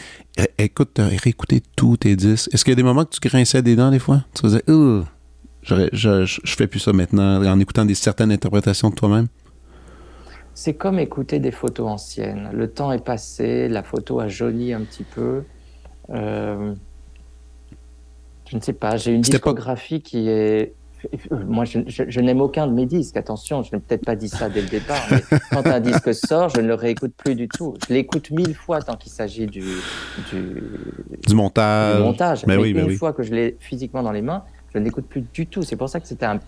Speaker 1: écoute, réécouter tous tes disques. Est-ce qu'il y a des moments que tu grinçais des dents des fois? Tu faisais, je, je, je fais plus ça maintenant, en écoutant des certaines interprétations de toi-même?
Speaker 2: C'est comme écouter des photos anciennes. Le temps est passé, la photo a jauni un petit peu. Euh, je ne sais pas, j'ai une discographie qui est moi, je, n'aime aucun de mes disques. Attention, je n'ai peut-être pas dit ça dès le départ, mais quand un disque sort, je ne le réécoute plus du tout. Je l'écoute mille fois tant qu'il s'agit du,
Speaker 1: du, montage.
Speaker 2: montage. Mais, oui, une fois que je l'ai physiquement dans les mains, je ne l'écoute plus du tout. C'est pour ça que c'était un,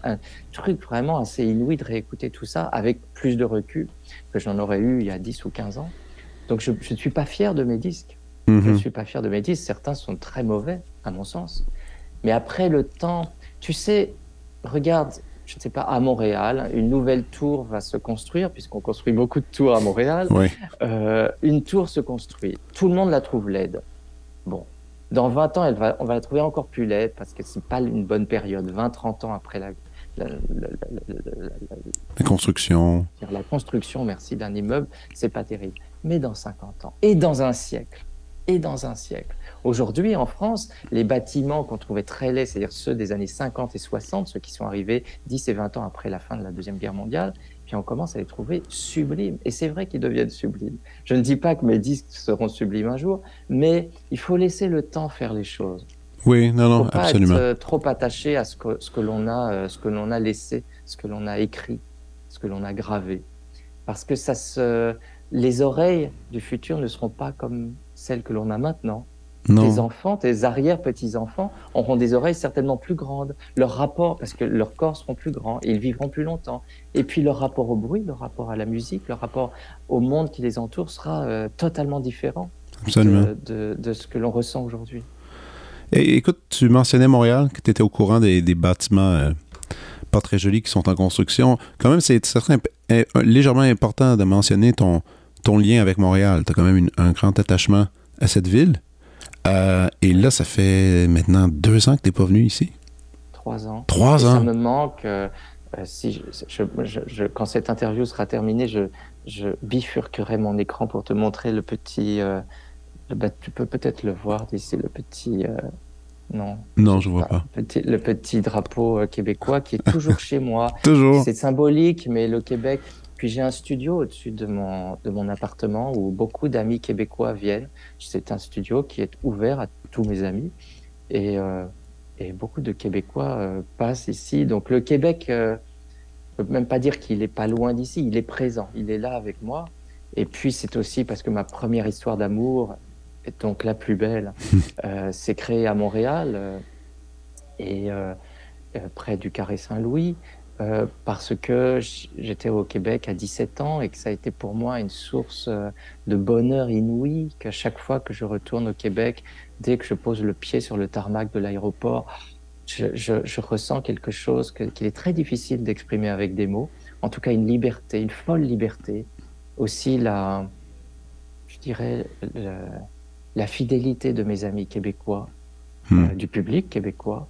Speaker 2: truc vraiment assez inouï de réécouter tout ça avec plus de recul que j'en aurais eu il y a 10 ou 15 ans. Donc je ne suis pas fier de mes disques. Je ne mhm. suis pas fier de mes disques. Certains sont très mauvais, à mon sens. Mais après le temps, tu sais, regarde, je ne sais pas, à Montréal, une nouvelle tour va se construire, puisqu'on construit beaucoup de tours à Montréal. Euh, une tour se construit. Tout le monde la trouve laide. Bon. Dans 20 ans, elle va, on va la trouver encore plus laide parce que ce n'est pas une bonne période. 20-30 ans après la,
Speaker 1: la, construction.
Speaker 2: La construction, merci, d'un immeuble, c'est pas terrible. Mais dans 50 ans, et dans un siècle, et dans un siècle, Aujourd'hui, en France, les bâtiments qu'on trouvait très laids, c'est-à-dire ceux des années 50 et 60, ceux qui sont arrivés 10 et 20 ans après la fin de la Deuxième Guerre mondiale, puis on commence à les trouver sublimes. Et c'est vrai qu'ils deviennent sublimes. Je ne dis pas que mes disques seront sublimes un jour, mais il faut laisser le temps faire les choses.
Speaker 1: Oui, non, non,
Speaker 2: pas
Speaker 1: absolument.
Speaker 2: Être euh, trop attaché à ce que, ce que l'on a, euh, ce que l'on a laissé, ce que l'on a écrit, ce que l'on a gravé, parce que ça se, les oreilles du futur ne seront pas comme celles que l'on a maintenant. Tes enfants, tes arrière-petits-enfants auront des oreilles certainement plus grandes. Leur rapport, parce que leurs corps seront plus grands et ils vivront plus longtemps. Et puis leur rapport au bruit, leur rapport à la musique, leur rapport au monde qui les entoure sera euh, totalement différent de, de, ce que l'on ressent aujourd'hui.
Speaker 1: écoute, tu mentionnais Montréal, que tu étais au courant des, bâtiments pas très jolis qui sont en construction. Quand même, c'est légèrement important de mentionner ton, ton lien avec Montréal. Tu as quand même un grand attachement à cette ville. et là, ça fait maintenant deux ans que tu n'es pas venu ici.
Speaker 2: Trois ans.
Speaker 1: Trois ans.
Speaker 2: Ça me manque. si je, quand cette interview sera terminée, je, bifurquerai mon écran pour te montrer le petit. Euh, bah, tu peux peut-être le voir d'ici, le petit. Euh, non.
Speaker 1: Non, je vois pas.
Speaker 2: le petit drapeau euh, québécois qui est toujours chez moi.
Speaker 1: toujours.
Speaker 2: C'est symbolique, mais le Québec. Puis j'ai un studio au-dessus de mon, de mon appartement où beaucoup d'amis québécois viennent. C'est un studio qui est ouvert à tous mes amis. Et, et beaucoup de Québécois passent ici. Donc le Québec ne peux même pas dire qu'il n'est pas loin d'ici, il est présent, il est là avec moi. Et puis c'est aussi parce que ma première histoire d'amour, donc la plus belle, euh, s'est créée à Montréal euh, et euh, près du Carré Saint-Louis. Parce que j'étais au Québec à 17 ans et que ça a été pour moi une source de bonheur inouï, qu'à chaque fois que je retourne au Québec, dès que je pose le pied sur le tarmac de l'aéroport, je, ressens quelque chose qu'il est très difficile d'exprimer avec des mots. En tout cas, une liberté, une folle liberté. Aussi, la, je dirais, la, fidélité de mes amis québécois, hmm. euh, du public québécois,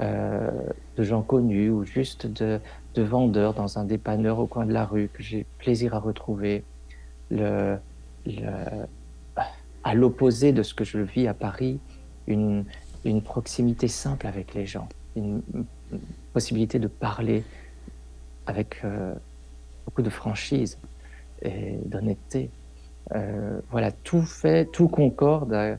Speaker 2: euh, de gens connus ou juste de, vendeurs dans un dépanneur au coin de la rue que j'ai plaisir à retrouver. À l'opposé de ce que je vis à Paris, une, une proximité simple avec les gens, une, possibilité de parler avec euh, beaucoup de franchise et d'honnêteté. Euh, voilà, tout fait, tout concorde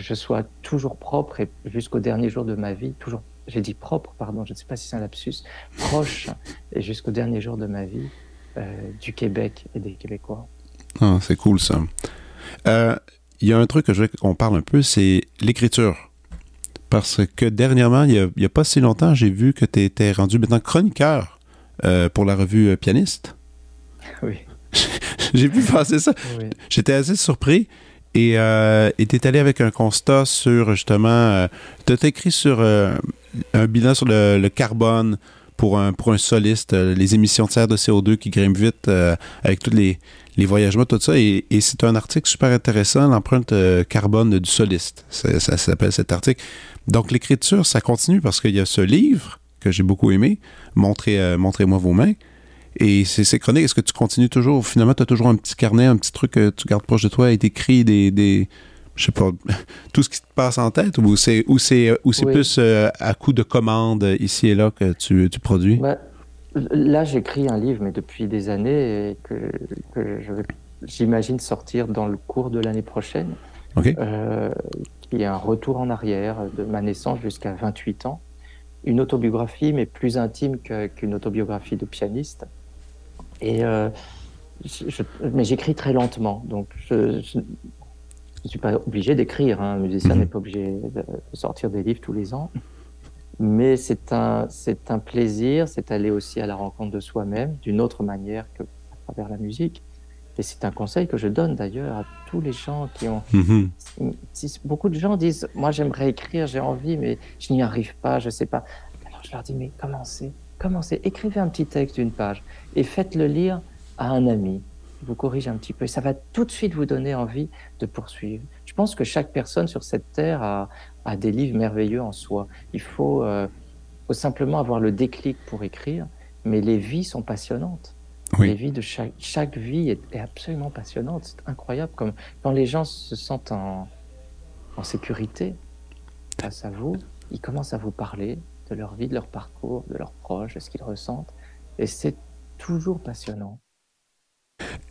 Speaker 2: je sois toujours propre et jusqu'au dernier jour de ma vie, toujours, j'ai dit propre, pardon, je ne sais pas si c'est un lapsus, proche et jusqu'au dernier jour de ma vie du Québec et des Québécois.
Speaker 1: Ah, c'est cool ça il y a un truc que je veux qu'on parle un peu, c'est l'écriture. Parce que dernièrement, il n'y a, pas si longtemps, j'ai vu que tu étais rendu maintenant chroniqueur euh, pour la revue euh, Pianiste.
Speaker 2: Oui.
Speaker 1: j'ai vu passer ça. J'étais assez surpris. Et euh, tu es allé avec un constat sur justement. Euh, tu as écrit sur un bilan sur le, carbone pour un, pour un soliste, les émissions de serre de CO2 qui grimpent vite avec toutes les, les voyagements, tout ça. Et, c'est un article super intéressant, l'empreinte euh, carbone du soliste. Ça, s'appelle cet article. Donc, l'écriture, ça continue parce qu'il y a ce livre que j'ai beaucoup aimé, Montrez, euh, Montrez-moi vos mains. Et c'est ces chroniques, est-ce que tu continues toujours? Finalement, tu as toujours un petit carnet, un petit truc que tu gardes proche de toi et t'écris des, des je sais pas, tout ce qui te passe en tête? Ou c'est ou c'est ou c'est plus euh, à coup de commandes ici et là que tu, tu produis?
Speaker 2: Ben, Là, j'écris un livre, mais depuis des années, et que, j'imagine sortir dans le cours de l'année prochaine,
Speaker 1: euh,
Speaker 2: qui est un retour en arrière de ma naissance jusqu'à 28 ans. Une autobiographie, mais plus intime qu'une autobiographie de pianiste. Et euh, mais j'écris très lentement, donc je ne suis pas obligé d'écrire. Hein. Un musicien mhm. n'est pas obligé de sortir des livres tous les ans. Mais c'est un, c'est un plaisir, c'est aller aussi à la rencontre de soi-même d'une autre manière que à travers la musique. Et c'est un conseil que je donne d'ailleurs à tous les gens qui ont. Mhm. Beaucoup de gens disent Moi, j'aimerais écrire, j'ai envie, mais je n'y arrive pas, je ne sais pas. Alors je leur dis Mais commencez, commencez, écrivez un petit texte d'une page et faites-le lire à un ami. Vous corrige un petit peu. Et ça va tout de suite vous donner envie de poursuivre. Je pense que chaque personne sur cette terre a, a des livres merveilleux en soi. Il faut, euh, faut, simplement avoir le déclic pour écrire, mais les vies sont passionnantes. Les vies de chaque, chaque vie est, absolument passionnante. C'est incroyable comme quand les gens se sentent en, en sécurité face à vous, ils commencent à vous parler de leur vie, de leur parcours, de leurs proches, de ce qu'ils ressentent. Et c'est toujours passionnant.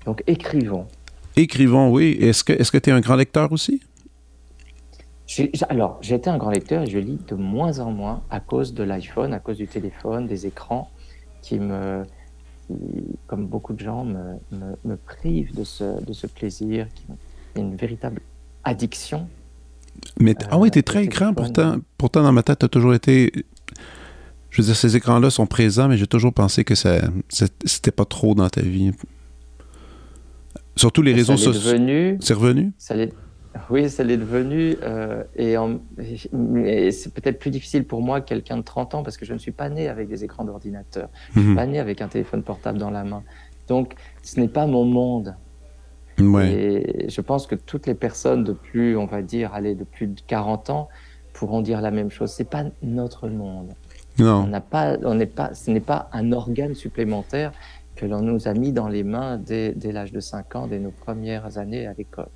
Speaker 2: Donc écrivons.
Speaker 1: Écrivons, oui. Est-ce que tu es un grand lecteur aussi?
Speaker 2: alors, j'ai été un grand lecteur et je lis de moins en moins à cause de l'iPhone, à cause du téléphone, des écrans qui me, comme beaucoup de gens, me, me, privent de ce, de ce plaisir, qui une véritable addiction.
Speaker 1: Mais ah oui, tu es très écran, pourtant, pourtant dans ma tête, tu as toujours été. Je veux dire, ces écrans-là sont présents, mais j'ai toujours pensé que ça c'était pas trop dans ta vie. Surtout les réseaux sociaux.
Speaker 2: C'est
Speaker 1: revenu?
Speaker 2: Ça Oui, ça l'est devenu. Euh, et, c'est peut-être plus difficile pour moi, quelqu'un de 30 ans, parce que je ne suis pas né avec des écrans d'ordinateur. Je ne suis mhm. pas né avec un téléphone portable dans la main. Donc, ce n'est pas mon monde. Et je pense que toutes les personnes de plus, on va dire, allez, de plus de 40 ans pourront dire la même chose. C'est pas notre monde. Non. On n'a pas, on n'est pas, ce n'est pas un organe supplémentaire que l'on nous a mis dans les mains dès, dès l'âge de 5 ans, dès nos premières années à l'école.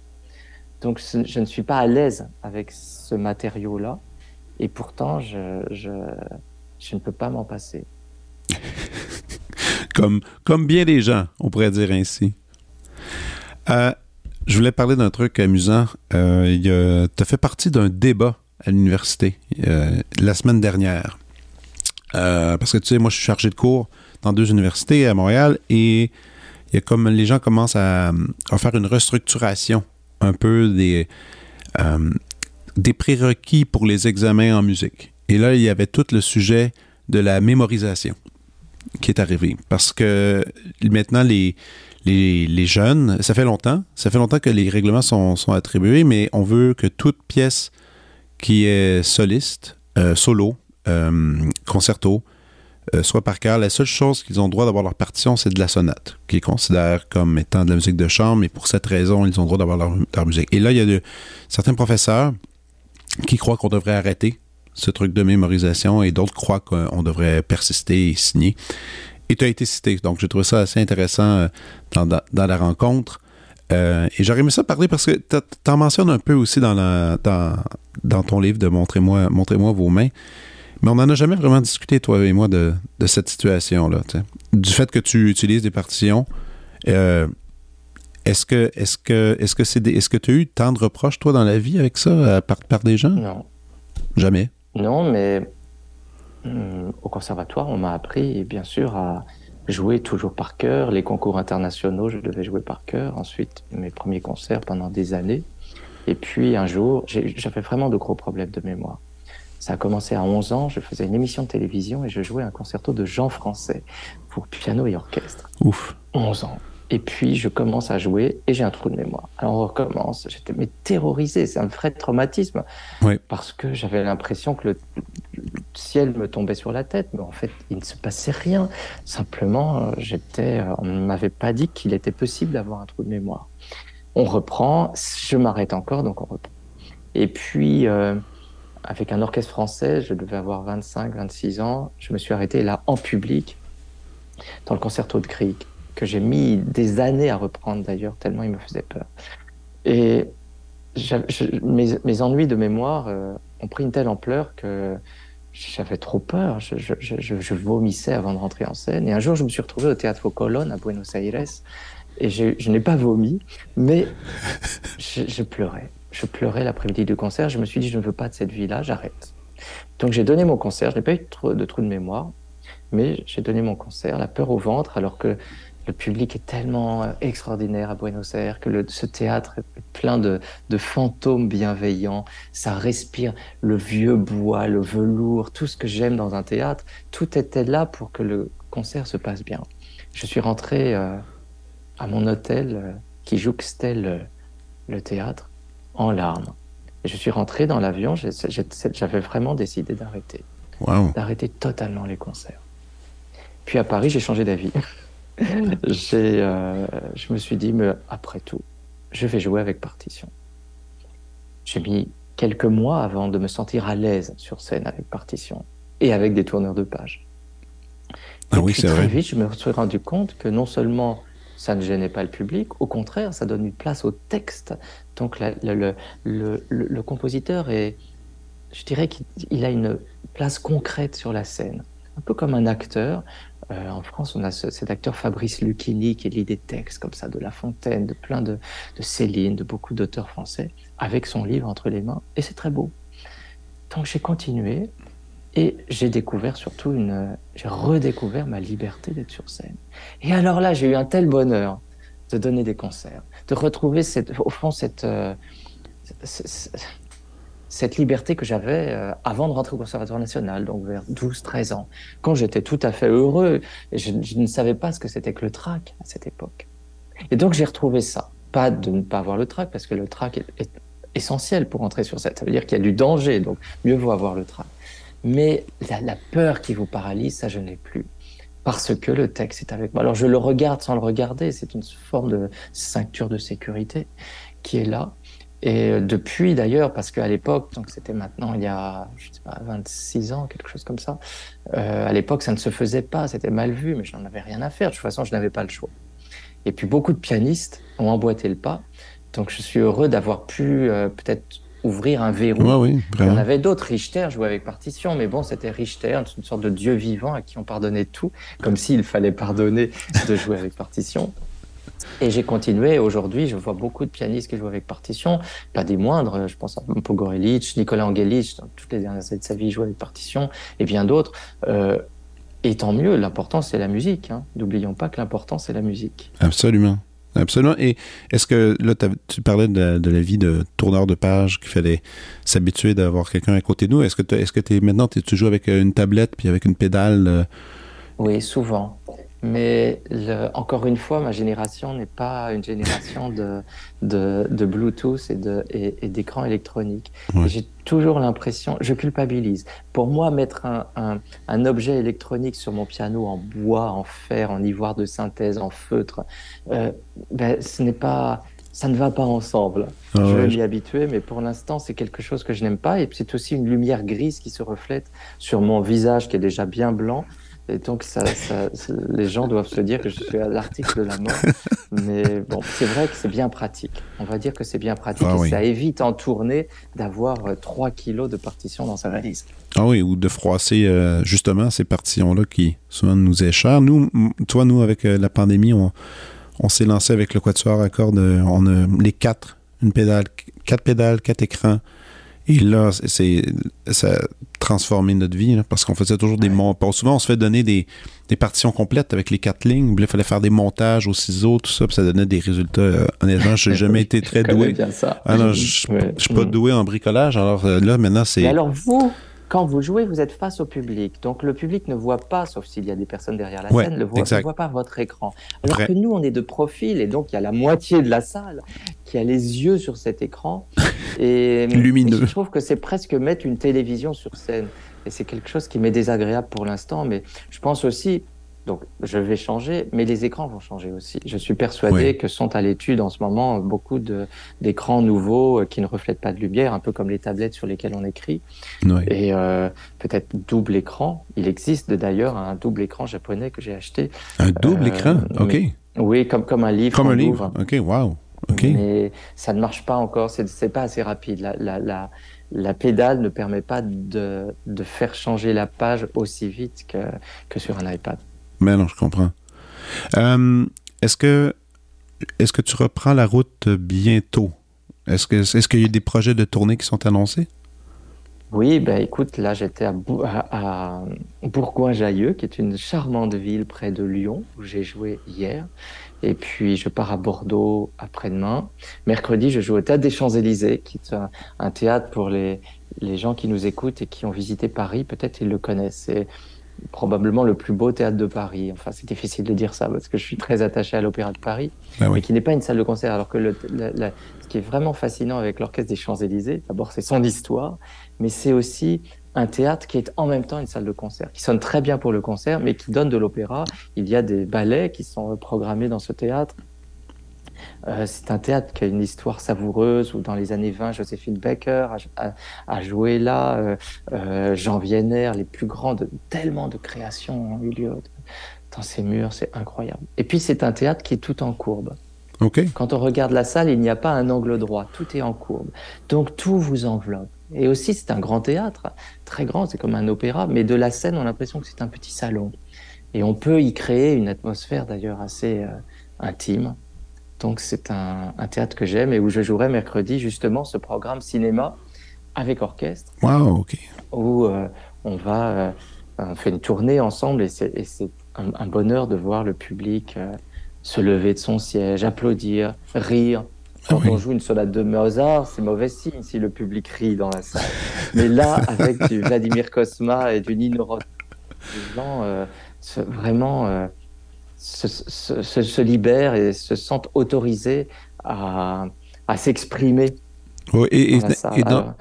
Speaker 2: Donc je ne suis pas à l'aise avec ce matériau-là, et pourtant je, je, je ne peux pas m'en passer.
Speaker 1: comme, comme bien des gens, on pourrait dire ainsi. Euh, je voulais parler d'un truc amusant. Euh, tu as fait partie d'un débat à l'université euh, la semaine dernière. Parce que tu sais, moi, je suis chargé de cours dans deux universités à Montréal et y a comme les gens commencent à, faire une restructuration un peu des, euh, des prérequis pour les examens en musique. Et là, il y avait tout le sujet de la mémorisation qui est arrivé. Parce que maintenant, les, les, jeunes, ça fait longtemps, ça fait longtemps que les règlements sont, attribués, mais on veut que toute pièce qui est soliste, euh, solo, euh, concerto, euh, soit par cœur. La seule chose qu'ils ont droit d'avoir leur partition, c'est de la sonate, qu'ils considèrent comme étant de la musique de chambre, et pour cette raison, ils ont droit d'avoir leur, musique. Et là, il y a de, certains professeurs qui croient qu'on devrait arrêter ce truc de mémorisation, et d'autres croient qu'on devrait persister et signer. Et tu as été cité, donc j'ai trouvé ça assez intéressant euh, dans, la rencontre. Euh, et j'aurais aimé ça parler parce que tu en mentionnes un peu aussi dans, ton livre de Montrez-moi Montrez vos mains. Mais on n'en a jamais vraiment discuté, toi et moi, de, cette situation-là. Du fait que tu utilises des partitions. Euh, est-ce que est-ce que est-ce que c'est est-ce que tu as eu tant de reproches toi dans la vie avec ça par, par des gens?
Speaker 2: Non.
Speaker 1: Jamais?
Speaker 2: Non, mais hmm, au conservatoire, on m'a appris bien sûr à jouer toujours par cœur. Les concours internationaux, je devais jouer par cœur. Ensuite, mes premiers concerts pendant des années. Et puis un jour, j'avais vraiment de gros problèmes de mémoire. Ça a commencé à 11 ans, je faisais une émission de télévision et je jouais un concerto de Jean Français pour piano et orchestre.
Speaker 1: Ouf.
Speaker 2: 11 ans. Et puis je commence à jouer et j'ai un trou de mémoire. Alors on recommence. J'étais mais terrorisé, c'est un vrai traumatisme.
Speaker 1: Oui.
Speaker 2: Parce que j'avais l'impression que le, ciel me tombait sur la tête, mais en fait il ne se passait rien. Simplement, j'étais, on ne m'avait pas dit qu'il était possible d'avoir un trou de mémoire. On reprend, je m'arrête encore, donc on reprend. Et puis euh, avec un orchestre français, je devais avoir 25, 26 ans. Je me suis arrêté là en public dans le concerto de Grieg, que j'ai mis des années à reprendre d'ailleurs, tellement il me faisait peur. Et mes, ennuis de mémoire euh, ont pris une telle ampleur que j'avais trop peur. Je, je, vomissais avant de rentrer en scène. Et un jour, je me suis retrouvé au Théâtre Colonne à Buenos Aires. Et je, n'ai pas vomi, mais je pleurais je pleurais l'après-midi du concert. Je me suis dit, je ne veux pas de cette vie-là, j'arrête. Donc j'ai donné mon concert. Je n'ai pas eu de trou de mémoire, mais j'ai donné mon concert, la peur au ventre, alors que le public est tellement euh, extraordinaire à Buenos Aires, que ce théâtre est plein de, fantômes bienveillants. Ça respire le vieux bois, le velours, tout ce que j'aime dans un théâtre. Tout était là pour que le concert se passe bien. Je suis rentré euh, à mon hôtel euh, qui jouxtait le théâtre en larmes. Et je suis rentré dans l'avion, j'avais vraiment décidé d'arrêter. D'arrêter totalement les concerts. Puis à Paris, j'ai changé d'avis. euh, je me suis dit, mais après tout, je vais jouer avec partition. J'ai mis quelques mois avant de me sentir à l'aise sur scène avec partition et avec des tourneurs de pages.
Speaker 1: Ah oui, c'est
Speaker 2: vrai. vite, je me suis rendu compte que non seulement ça ne gênait pas le public, au contraire, ça donne une place au texte. Donc le, compositeur est, je dirais qu'il a une place concrète sur la scène, un peu comme un acteur. Euh, en France, on a cet acteur Fabrice Lucchini qui lit des textes comme ça de La Fontaine, de plein de, de Céline, de beaucoup d'auteurs français, avec son livre entre les mains, et c'est très beau. Donc j'ai continué et j'ai découvert surtout une, j'ai redécouvert ma liberté d'être sur scène. Et alors là, j'ai eu un tel bonheur de donner des concerts, de retrouver cette, au fond cette, euh, cette liberté que j'avais euh, avant de rentrer au Conservatoire national, donc vers 12-13 ans, quand j'étais tout à fait heureux. Je, ne savais pas ce que c'était que le trac à cette époque. Et donc j'ai retrouvé ça. Pas de ne pas avoir le trac, parce que le trac est, essentiel pour entrer sur scène. Ça veut dire qu'il y a du danger, donc mieux vaut avoir le trac. Mais la, peur qui vous paralyse, ça, je n'ai plus. Parce que le texte est avec moi. Alors, je le regarde sans le regarder. C'est une forme de ceinture de sécurité qui est là. Et depuis d'ailleurs, parce qu'à l'époque, donc c'était maintenant il y a, je sais pas, 26 ans, quelque chose comme ça, euh, à l'époque ça ne se faisait pas, c'était mal vu, mais je n'en avais rien à faire. De toute façon, je n'avais pas le choix. Et puis beaucoup de pianistes ont emboîté le pas. Donc je suis heureux d'avoir pu euh, peut-être ouvrir un verrou.
Speaker 1: oui,
Speaker 2: il y en avait d'autres. Richter jouait avec partition, mais bon, c'était Richter, une sorte de dieu vivant à qui on pardonnait tout, comme s'il fallait pardonner de jouer avec partition. Et j'ai continué. Aujourd'hui, je vois beaucoup de pianistes qui jouent avec partition, pas des moindres. Je pense à Pogorelic, Nicolas Angelic, dans toutes les dernières années de sa vie, joue avec partition, et bien d'autres. Euh, et tant mieux, l'important c'est la musique. Hein. N'oublions pas que l'important c'est la musique.
Speaker 1: Absolument. Absolument. Et est-ce que là, tu parlais de, la vie de tourneur de page qu'il fallait s'habituer d'avoir quelqu'un à côté de nous. Est-ce que, que es, maintenant, tu joues avec une tablette puis avec une pédale? Euh?
Speaker 2: Oui, souvent. Mais encore une fois, ma génération n'est pas une génération de, de, Bluetooth et, de, et, d'écran électronique. J'ai toujours l'impression, je culpabilise. Pour moi, mettre un, un, objet électronique sur mon piano en bois, en fer, en ivoire de synthèse, en feutre, euh, ben, ce n'est pas, ça ne va pas ensemble. Ah je vais m'y habituer, mais pour l'instant, c'est quelque chose que je n'aime pas. Et c'est aussi une lumière grise qui se reflète sur mon visage qui est déjà bien blanc. Et donc, ça, les gens doivent se dire que je suis à l'article de la mort. Mais bon, c'est vrai que c'est bien pratique. On va dire que c'est bien pratique ah et ça évite en tournée d'avoir 3 euh, kilos de partitions dans sa valise.
Speaker 1: Ah oui, ou de froisser euh, justement ces partitions-là qui souvent nous est cher. Nous, toi, nous, avec euh, la pandémie, on, on s'est lancé avec le Quatuor à cordes. On a les quatre, une pédale, quatre pédales, quatre écrans. Et là, c'est ça a transformé notre vie parce qu'on faisait toujours des montages. Souvent, on se fait donner des, des, partitions complètes avec les quatre lignes. il fallait faire des montages au ciseau, tout ça, puis ça donnait des résultats. Euh, honnêtement, je n'ai jamais été très doué. Ah je ne suis pas doué en bricolage. Alors euh, là, maintenant, c'est.
Speaker 2: Alors vous, quand vous jouez, vous êtes face au public. Donc le public ne voit pas, sauf s'il y a des personnes derrière la scène, ne voit, voit pas votre écran. Alors que nous, on est de profil et donc il y a la moitié de la salle qui a les yeux sur cet écran. Et,
Speaker 1: Lumineux.
Speaker 2: je trouve que c'est presque mettre une télévision sur scène. Et c'est quelque chose qui m'est désagréable pour l'instant, mais je pense aussi, donc, je vais changer, mais les écrans vont changer aussi. Je suis persuadé que sont à l'étude en ce moment beaucoup d'écrans nouveaux euh, qui ne reflètent pas de lumière, un peu comme les tablettes sur lesquelles on écrit. Et euh, peut-être double écran. Il existe d'ailleurs un double écran japonais que j'ai acheté.
Speaker 1: Un double écran, euh, ok.
Speaker 2: oui, comme, comme un livre.
Speaker 1: Comme un livre, ok, wow.
Speaker 2: Mais ça ne marche pas encore, c'est pas assez rapide. La, la, la, la, pédale ne permet pas de, de, faire changer la page aussi vite que, que sur un iPad.
Speaker 1: Mais non, je comprends. Euh, est-ce que est-ce que tu reprends la route bientôt? Est-ce que est-ce qu'il y a des projets de tournée qui sont annoncés?
Speaker 2: Oui, ben écoute, là j'étais à, Bourgoin-Jallieu, qui est une charmante ville près de Lyon, où j'ai joué hier. Et puis je pars à Bordeaux après-demain. Mercredi, je joue au Théâtre des Champs-Élysées, qui est un, théâtre pour les, les gens qui nous écoutent et qui ont visité Paris. Peut-être ils le connaissent. Probablement le plus beau théâtre de Paris. Enfin, c'est difficile de dire ça parce que je suis très attaché à l'Opéra de Paris, ah mais qui n'est pas une salle de concert. Alors que le, ce qui est vraiment fascinant avec l'Orchestre des Champs-Élysées, d'abord c'est son histoire, mais c'est aussi un théâtre qui est en même temps une salle de concert, qui sonne très bien pour le concert, mais qui donne de l'opéra. Il y a des ballets qui sont programmés dans ce théâtre. Euh, c'est un théâtre qui a une histoire savoureuse où dans les années 20, Joséphine Baker a, joué là, euh, euh, Jean Vienner, les plus grandes, tellement de créations ont eu lieu dans ces murs, c'est incroyable. Et puis c'est un théâtre qui est tout en courbe. Quand on regarde la salle, il n'y a pas un angle droit, tout est en courbe. Donc tout vous enveloppe. Et aussi, c'est un grand théâtre, très grand, c'est comme un opéra, mais de la scène, on a l'impression que c'est un petit salon. Et on peut y créer une atmosphère d'ailleurs assez intime. Donc c'est un, théâtre que j'aime et où je jouerai mercredi justement ce programme cinéma avec orchestre.
Speaker 1: Wow, ok.
Speaker 2: Où euh, on va, euh, on fait une tournée ensemble et c'est un, bonheur de voir le public euh, se lever de son siège, applaudir, rire. Quand ah on joue une sonate de Mozart, c'est mauvais signe si le public rit dans la salle. Mais là, avec du Vladimir Kosma et du Nino les gens vraiment se, se, se, libèrent et se sentent autorisés à, à s'exprimer
Speaker 1: Oui, et,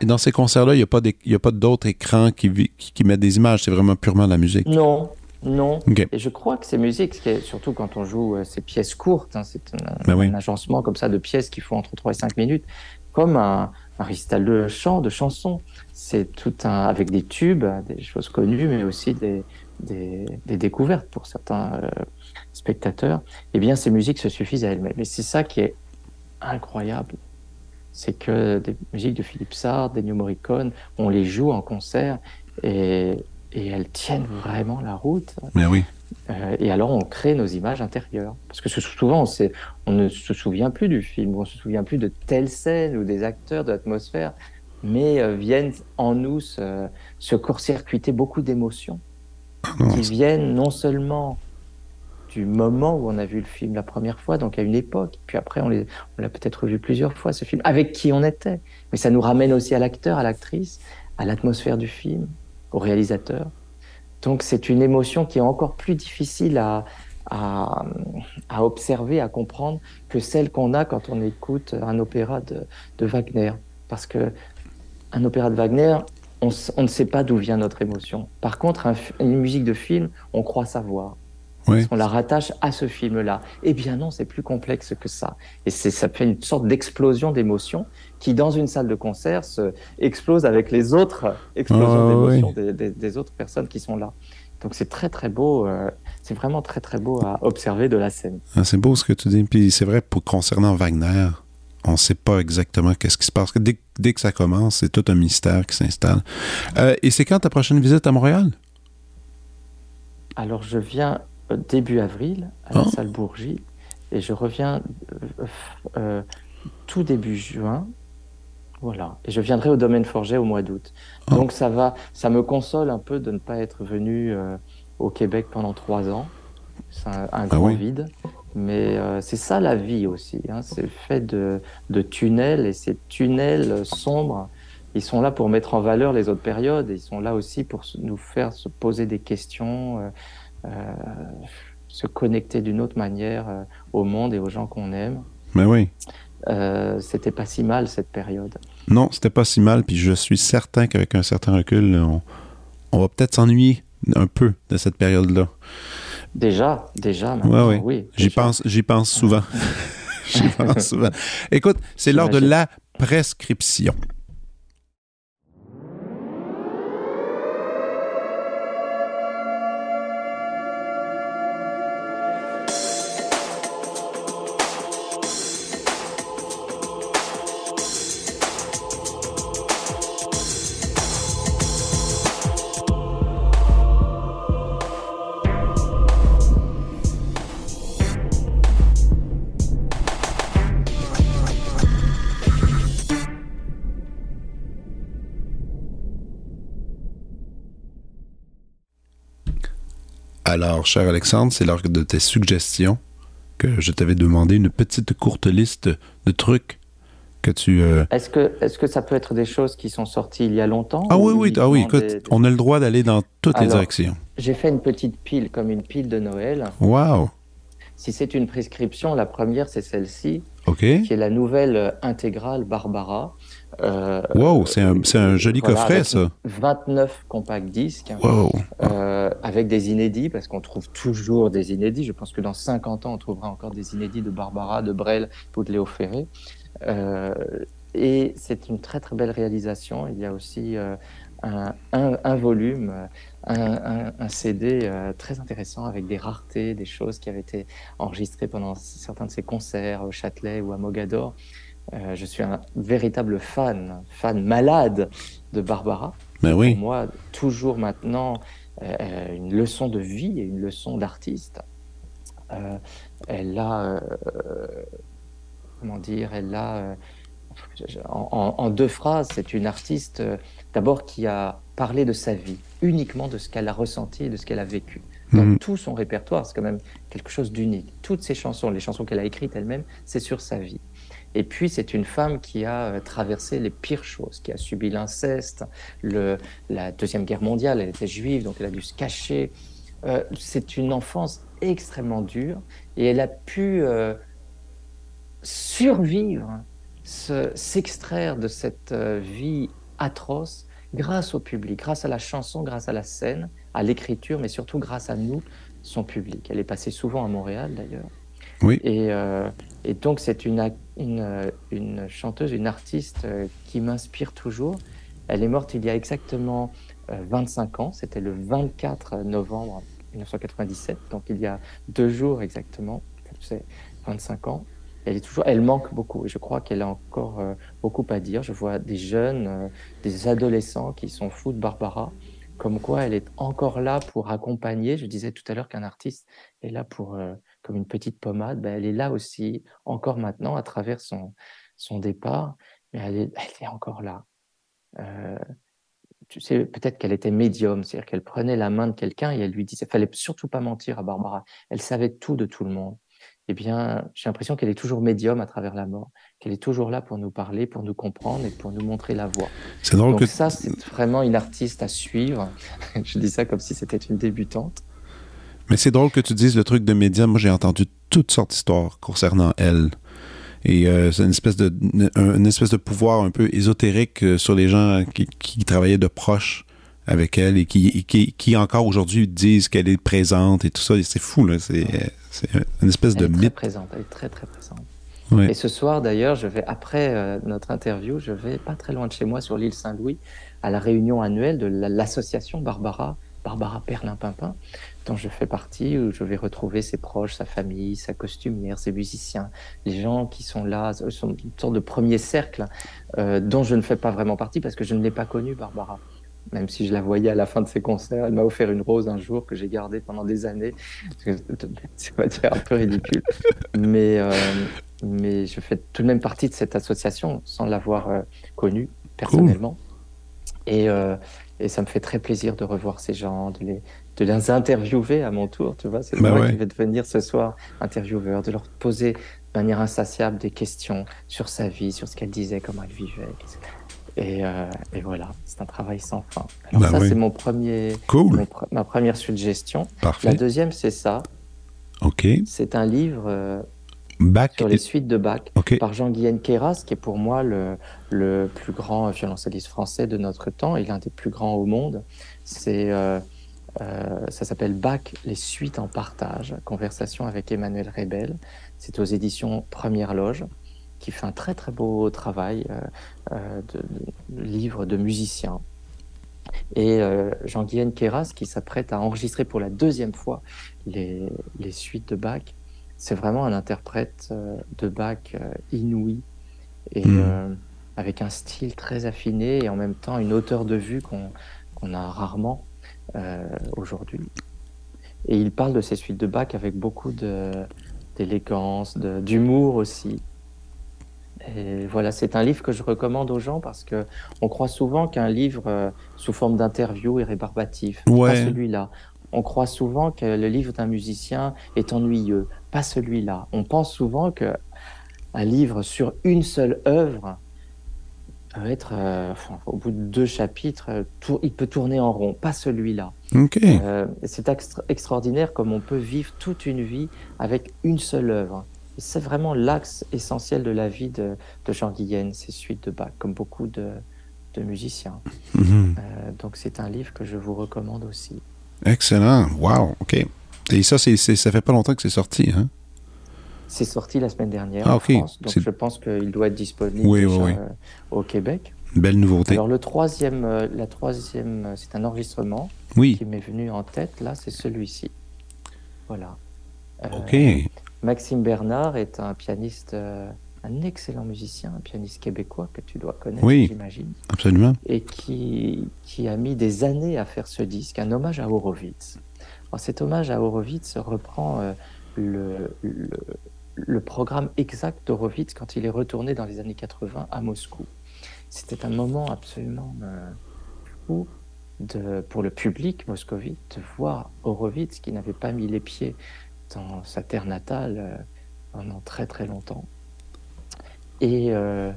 Speaker 1: dans, ces concerts-là, il n'y a pas d'autres écrans qui, qui, mettent des images, c'est vraiment purement la musique.
Speaker 2: Non, non. Et je crois que ces musiques, surtout quand on joue euh, ces pièces courtes, hein, c'est un, ben agencement comme ça de pièces qui font entre 3 et 5 minutes, comme un, un récital de chant, de chansons. C'est tout un, avec des tubes, des choses connues, mais aussi des, des, découvertes pour certains euh, spectateurs. Eh bien, ces musiques se suffisent à elles-mêmes. Et c'est ça qui est incroyable. C'est que des musiques de Philippe Sarr, d'Ennio Morricone, on les joue en concert et, et elles tiennent vraiment la route.
Speaker 1: Mais oui.
Speaker 2: Euh, et alors, on crée nos images intérieures. Parce que souvent, on, on ne se souvient plus du film, on ne se souvient plus de telle scène ou des acteurs, de l'atmosphère, mais euh, viennent en nous se, se court-circuiter beaucoup d'émotions qui viennent non seulement du moment où on a vu le film la première fois, donc à une époque, puis après on l'a peut-être vu plusieurs fois ce film, avec qui on était, mais ça nous ramène aussi à l'acteur, à l'actrice, à l'atmosphère du film, au réalisateur. Donc c'est une émotion qui est encore plus difficile à, observer, à comprendre que celle qu'on a quand on écoute un opéra de, Wagner. Parce que un opéra de Wagner, on ne sait pas d'où vient notre émotion. Par contre, une musique de film, on croit savoir. On la rattache à ce film-là. Eh bien non, c'est plus complexe que ça. Et ça fait une sorte d'explosion d'émotions qui, dans une salle de concert, se explose avec les autres explosions d'émotions des, autres personnes qui sont là. Donc c'est très très beau, euh, c'est vraiment très très beau à observer de la scène.
Speaker 1: Ah, c'est beau ce que tu dis. Puis c'est vrai pour concernant Wagner, on ne sait pas exactement qu'est-ce qui se passe. Dès, dès, que ça commence, c'est tout un mystère qui s'installe. Euh, et c'est quand ta prochaine visite à Montréal?
Speaker 2: Alors je viens début avril à la oh. salle Bourgie et je reviens euh, euh, tout début juin. Voilà. Et je viendrai au domaine Forget au mois d'août. Oh. Donc ça va, ça me console un peu de ne pas être venu euh, au Québec pendant trois ans. C'est un, ah grand vide. Mais c'est ça la vie aussi. Hein. C'est fait de, de, tunnels et ces tunnels sombres, ils sont là pour mettre en valeur les autres périodes. ils sont là aussi pour nous faire se poser des questions se connecter d'une autre manière euh, au monde et aux gens qu'on aime.
Speaker 1: Mais oui.
Speaker 2: Euh, c'était pas si mal cette période.
Speaker 1: Non, c'était pas si mal, puis je suis certain qu'avec un certain recul, on, va peut-être s'ennuyer un peu de cette période-là.
Speaker 2: Déjà, déjà, oui.
Speaker 1: oui j'y pense, j'y pense souvent. j'y pense souvent. Écoute, c'est l'heure de la prescription. Alors, cher Alexandre, c'est l'heure de tes suggestions que je t'avais demandé une petite courte liste de trucs que tu.
Speaker 2: Euh, est-ce que, est que ça peut être des choses qui sont sorties il y a longtemps
Speaker 1: Ah oui, oui, ah oui. on a le droit d'aller dans toutes les directions.
Speaker 2: J'ai fait une petite pile, comme une pile de Noël.
Speaker 1: Waouh
Speaker 2: Si c'est une prescription, la première, c'est celle-ci,
Speaker 1: Ok.
Speaker 2: qui est la nouvelle intégrale Barbara.
Speaker 1: Euh, wow, c'est un, un, joli coffret, ça.
Speaker 2: 29 compacts disques.
Speaker 1: Wow.
Speaker 2: Euh, avec des inédits, parce qu'on trouve toujours des inédits. Je pense que dans 50 ans, on trouvera encore des inédits de Barbara, de Brel ou de Léo Ferré. Euh, et c'est une très très belle réalisation. Il y a aussi un, un, un, volume, un, un CD très intéressant avec des raretés, des choses qui avaient été enregistrées pendant certains de ses concerts au Châtelet ou à Mogador. Euh, je suis un véritable fan, fan malade de Barbara.
Speaker 1: Mais ben oui.
Speaker 2: Pour moi, toujours maintenant, euh, une leçon de vie et une leçon d'artiste. Euh, elle a, comment dire, elle a, en, en, deux phrases, c'est une artiste d'abord qui a parlé de sa vie, uniquement de ce qu'elle a ressenti et de ce qu'elle a vécu. Dans mhm. tout son répertoire, c'est quand même quelque chose d'unique. Toutes ses chansons, les chansons qu'elle a écrites elle-même, c'est sur sa vie. Et puis, c'est une femme qui a euh, traversé les pires choses, qui a subi l'inceste, la Deuxième Guerre mondiale, elle était juive, donc elle a dû se cacher. Euh, c'est une enfance extrêmement dure et elle a pu euh, survivre s'extraire de cette euh, vie atroce grâce au public, grâce à la chanson, grâce à la scène, à l'écriture, mais surtout grâce à nous, son public. Elle est passée souvent à Montréal d'ailleurs.
Speaker 1: Oui.
Speaker 2: Et, et donc c'est une, une, une, chanteuse, une artiste euh, qui m'inspire toujours. Elle est morte il y a exactement 25 ans, c'était le 24 novembre 1997, donc il y a deux jours exactement, c'est 25 ans. Elle est toujours, elle manque beaucoup je crois qu'elle a encore euh, beaucoup à dire. Je vois des jeunes, euh, des adolescents qui sont fous de Barbara, comme quoi elle est encore là pour accompagner. Je disais tout à l'heure qu'un artiste est là pour, euh, comme une petite pommade, ben, elle est là aussi, encore maintenant, à travers son, son départ, mais elle est, elle est encore là tu sais, peut-être qu'elle était médium, c'est-à-dire qu'elle prenait la main de quelqu'un et elle lui disait, fallait surtout pas mentir à Barbara. Elle savait tout de tout le monde. Eh bien, j'ai l'impression qu'elle est toujours médium à travers la mort, qu'elle est toujours là pour nous parler, pour nous comprendre et pour nous montrer la voie.
Speaker 1: C'est drôle
Speaker 2: Donc ça, c'est vraiment une artiste à suivre. Je dis ça comme si c'était une débutante.
Speaker 1: Mais c'est drôle que tu dises le truc de médium. Moi, j'ai entendu toutes sortes d'histoires concernant elle. Et euh, c'est une espèce de une espèce de pouvoir un peu ésotérique euh, sur les gens qui, qui, travaillaient de proche avec elle et qui, qui, qui encore aujourd'hui disent qu'elle est présente et tout ça. C'est fou, là. C'est, une espèce
Speaker 2: elle
Speaker 1: de
Speaker 2: est
Speaker 1: mythe.
Speaker 2: Très présente, elle est très, très présente.
Speaker 1: Ouais.
Speaker 2: Et ce soir, d'ailleurs, je vais, après euh, notre interview, je vais pas très loin de chez moi, sur l'île Saint-Louis, à la réunion annuelle de l'association Barbara, Barbara Perlin-Pimpin, dont je fais partie, où je vais retrouver ses proches, sa famille, sa costumière, ses musiciens, les gens qui sont là, sont une sorte de premier cercle euh, dont je ne fais pas vraiment partie parce que je ne l'ai pas connue, Barbara. Même si je la voyais à la fin de ses concerts, elle m'a offert une rose un jour que j'ai gardée pendant des années. C'est un peu ridicule, mais euh, mais je fais tout de même partie de cette association sans l'avoir euh, connue personnellement. Cool. Et, euh, et ça me fait très plaisir de revoir ces gens, de les, de les interviewer à mon tour, tu vois. C'est
Speaker 1: Bah
Speaker 2: moi
Speaker 1: ouais.
Speaker 2: qui vais devenir ce soir intervieweur, de leur poser de manière insatiable des questions sur sa vie, sur ce qu'elle disait, comment elle vivait. Et, euh, et voilà, c'est un travail sans fin. Alors
Speaker 1: Bah
Speaker 2: ça, c'est mon premier,
Speaker 1: Cool.
Speaker 2: mon ma première suggestion.
Speaker 1: Parfait.
Speaker 2: La deuxième, c'est ça.
Speaker 1: OK.
Speaker 2: C'est un livre euh,
Speaker 1: Back.
Speaker 2: sur les suites de Bach par Jean-Guyen Queyras, qui est pour moi le, le plus grand violoncelliste français de notre temps et l'un des plus grands au monde. C'est, euh, euh, ça s'appelle Bach, les suites en partage, conversation avec Emmanuel Rebel. C'est aux éditions Première Loge, qui fait un très très beau travail euh, euh, de, de, de livre de musiciens. Et euh, Jean-Guyen Queyras, qui s'apprête à enregistrer pour la deuxième fois les, les suites de Bach, c'est vraiment un interprète de Bach inouï et
Speaker 1: Mm.
Speaker 2: euh, avec un style très affiné et en même temps une hauteur de vue qu'on a rarement aujourd'hui. Et il parle de ces suites de Bach avec beaucoup d'élégance, d'humour aussi. Et voilà, c'est un livre que je recommande aux gens parce que on croit souvent qu'un livre euh, sous forme d'interview est rébarbatif.
Speaker 1: Ouais.
Speaker 2: Pas celui-là. On croit souvent que le livre d'un musicien est ennuyeux. Pas celui-là. On pense souvent que un livre sur une seule œuvre peut être, euh, enfin, au bout de deux chapitres, euh, il peut tourner en rond. Pas celui-là.
Speaker 1: OK.
Speaker 2: Euh, c'est extra- extraordinaire comme on peut vivre toute une vie avec une seule œuvre. C'est vraiment l'axe essentiel de la vie de, de Jean Guillen, ces suites de Bach, comme beaucoup de, de musiciens.
Speaker 1: Mhm.
Speaker 2: Euh, donc c'est un livre que je vous recommande aussi.
Speaker 1: Excellent. Wow. OK. Et ça, ça fait pas longtemps que c'est sorti, hein?
Speaker 2: C'est sorti la semaine dernière
Speaker 1: Ah,
Speaker 2: en
Speaker 1: ok.
Speaker 2: France, donc je pense qu'il doit être disponible
Speaker 1: Oui, oui,
Speaker 2: déjà,
Speaker 1: oui.
Speaker 2: euh, au Québec.
Speaker 1: Belle nouveauté.
Speaker 2: Alors le troisième, euh, la troisième, euh, c'est un enregistrement
Speaker 1: oui.
Speaker 2: qui m'est venu en tête. Là, c'est celui-ci. Voilà.
Speaker 1: OK.
Speaker 2: Maxime Bernard est un pianiste, un excellent musicien, un pianiste québécois que tu dois connaître,
Speaker 1: Oui.
Speaker 2: j'imagine,
Speaker 1: Absolument.
Speaker 2: et qui, qui a mis des années à faire ce disque, un hommage à Horowitz. Alors, cet hommage à Horowitz reprend euh, le, le, le programme exact d'Horowitz quand il est retourné dans les années 80 à Moscou. C'était un moment absolument euh, fou pour le public moscovite de voir Horowitz qui n'avait pas mis les pieds dans sa terre natale euh, pendant très très longtemps. Et, euh,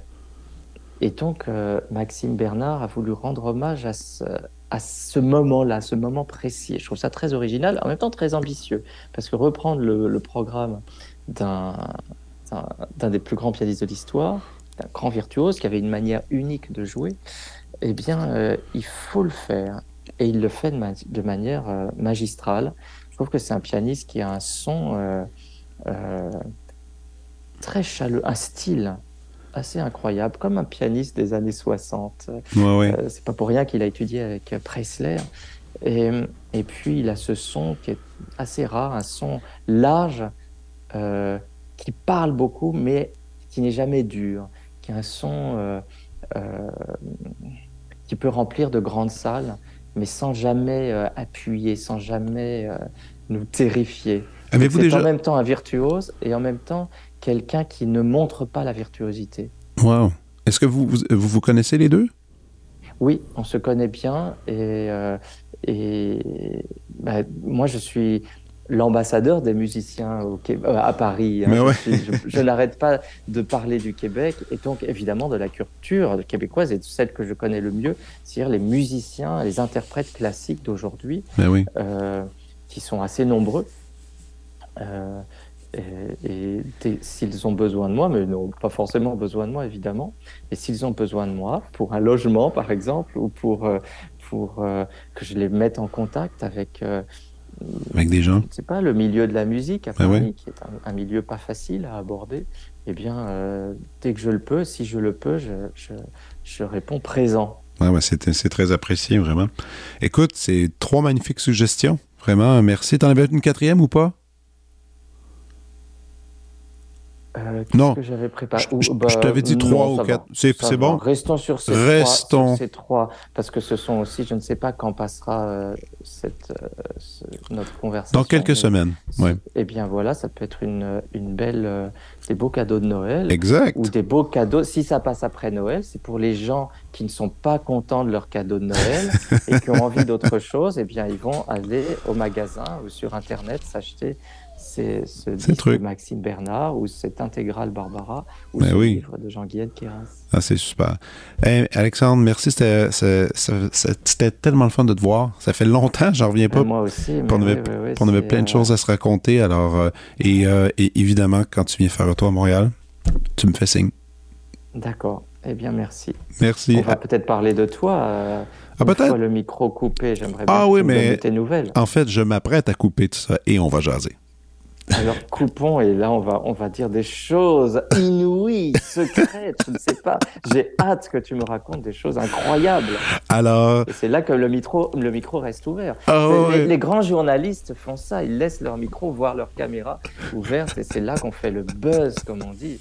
Speaker 2: donc Maxime Bernard a voulu rendre hommage à ce, à ce moment-là, ce moment précis. Je trouve ça très original, en même temps très ambitieux, parce que reprendre le, programme d'un d'un des plus grands pianistes de l'histoire un grand virtuose qui avait une manière unique de jouer, eh bien, il faut le faire. Et il le fait de, manière magistrale. Je trouve que c'est un pianiste qui a un son très chaleureux, un style assez incroyable, comme un pianiste des années 60.
Speaker 1: Ouais,
Speaker 2: c'est pas pour rien qu'il a étudié avec Presley. Et, et, puis, il a ce son qui est assez rare, un son large, euh, qui parle beaucoup, mais qui n'est jamais dur, qui a un son euh, euh, qui peut remplir de grandes salles, mais sans jamais appuyer, sans jamais nous terrifier.
Speaker 1: Avez-vous
Speaker 2: déjà... en même temps un virtuose et en même temps quelqu'un qui ne montre pas la virtuosité.
Speaker 1: Wow. Est-ce que vous vous, vous connaissez les deux?
Speaker 2: Oui, on se connaît bien et, et bah, moi je suis l'ambassadeur des musiciens au euh, à Paris.
Speaker 1: Hein.
Speaker 2: Je, n'arrête pas de parler du Québec et donc évidemment de la culture québécoise et de celle que je connais le mieux, c'est-à-dire les musiciens, les interprètes classiques d'aujourd'hui,
Speaker 1: oui.
Speaker 2: euh, qui sont assez nombreux. Euh, et, s'ils ont besoin de moi, mais ils n'ont pas forcément besoin de moi évidemment, et s'ils ont besoin de moi pour un logement par exemple, ou pour, pour que je les mette en contact avec
Speaker 1: avec des gens
Speaker 2: C'est pas le milieu de la musique à ah qui est un, milieu pas facile à aborder. Eh bien, euh, dès que je le peux, si je le peux, je, je, je réponds présent.
Speaker 1: Ouais, ouais, c'est très apprécié, vraiment. Écoute, c'est trois magnifiques suggestions. Vraiment, merci. T'en avais une quatrième ou pas?
Speaker 2: Euh, non, que j'avais préparé
Speaker 1: Je, bah, t'avais dit trois ou quatre. C'est bon.
Speaker 2: Restons sur ces,
Speaker 1: Restons.
Speaker 2: Trois, sur ces trois, parce que ce sont aussi, je ne sais pas quand passera euh, cette, euh, notre conversation.
Speaker 1: Dans quelques semaines. Ouais.
Speaker 2: Eh bien voilà, ça peut être une, une belle, des beaux cadeaux de Noël.
Speaker 1: Exact.
Speaker 2: Ou des beaux cadeaux. Si ça passe après Noël, c'est pour les gens qui ne sont pas contents de leur cadeau de Noël et qui ont envie d'autre chose. Eh bien, ils vont aller au magasin ou sur Internet s'acheter c'est ce disque de Maxime Bernard ou cette intégrale Barbara ou ce livre de Jean-Guillaume Kéras.
Speaker 1: Ah, c'est super. Alexandre, merci. C'était tellement le fun de te voir. Ça fait longtemps, j'en reviens pas.
Speaker 2: moi aussi.
Speaker 1: On avait, on avait plein de choses à se raconter. Alors, euh, euh, et, évidemment, quand tu viens faire un tour à Montréal, tu me fais signe.
Speaker 2: D'accord. Eh bien, merci.
Speaker 1: Merci.
Speaker 2: On va peut-être parler de toi. Euh,
Speaker 1: ah, peut-être.
Speaker 2: le micro coupé, j'aimerais
Speaker 1: ah,
Speaker 2: bien
Speaker 1: oui, mais
Speaker 2: tes nouvelles.
Speaker 1: En fait, je m'apprête à couper tout ça et on va jaser.
Speaker 2: Alors coupons et là on va on va dire des choses inouïes, secrètes, je ne sais pas. J'ai hâte que tu me racontes des choses incroyables.
Speaker 1: Alors
Speaker 2: c'est là que le micro le micro reste ouvert.
Speaker 1: Ah
Speaker 2: les, grands journalistes font ça, ils laissent leur micro voir leur caméra ouverte et c'est là qu'on fait le buzz comme on dit.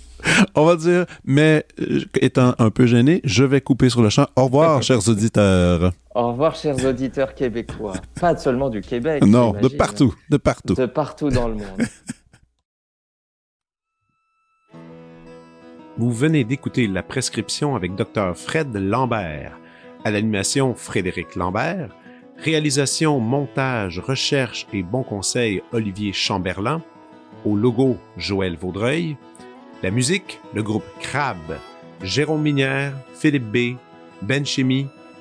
Speaker 1: On va dire mais euh, étant un peu gêné, je vais couper sur le champ. Au revoir chers auditeurs.
Speaker 2: Au revoir, chers auditeurs québécois. Pas seulement du Québec.
Speaker 1: Non, de partout, de partout.
Speaker 2: De partout dans le monde.
Speaker 1: Vous venez d'écouter La prescription avec Dr. Fred Lambert. À l'animation, Frédéric Lambert. Réalisation, montage, recherche et bon conseil, Olivier Chamberlain. Au logo, Joël Vaudreuil. La musique, le groupe Crab. Jérôme Minière, Philippe B., Ben Chimie,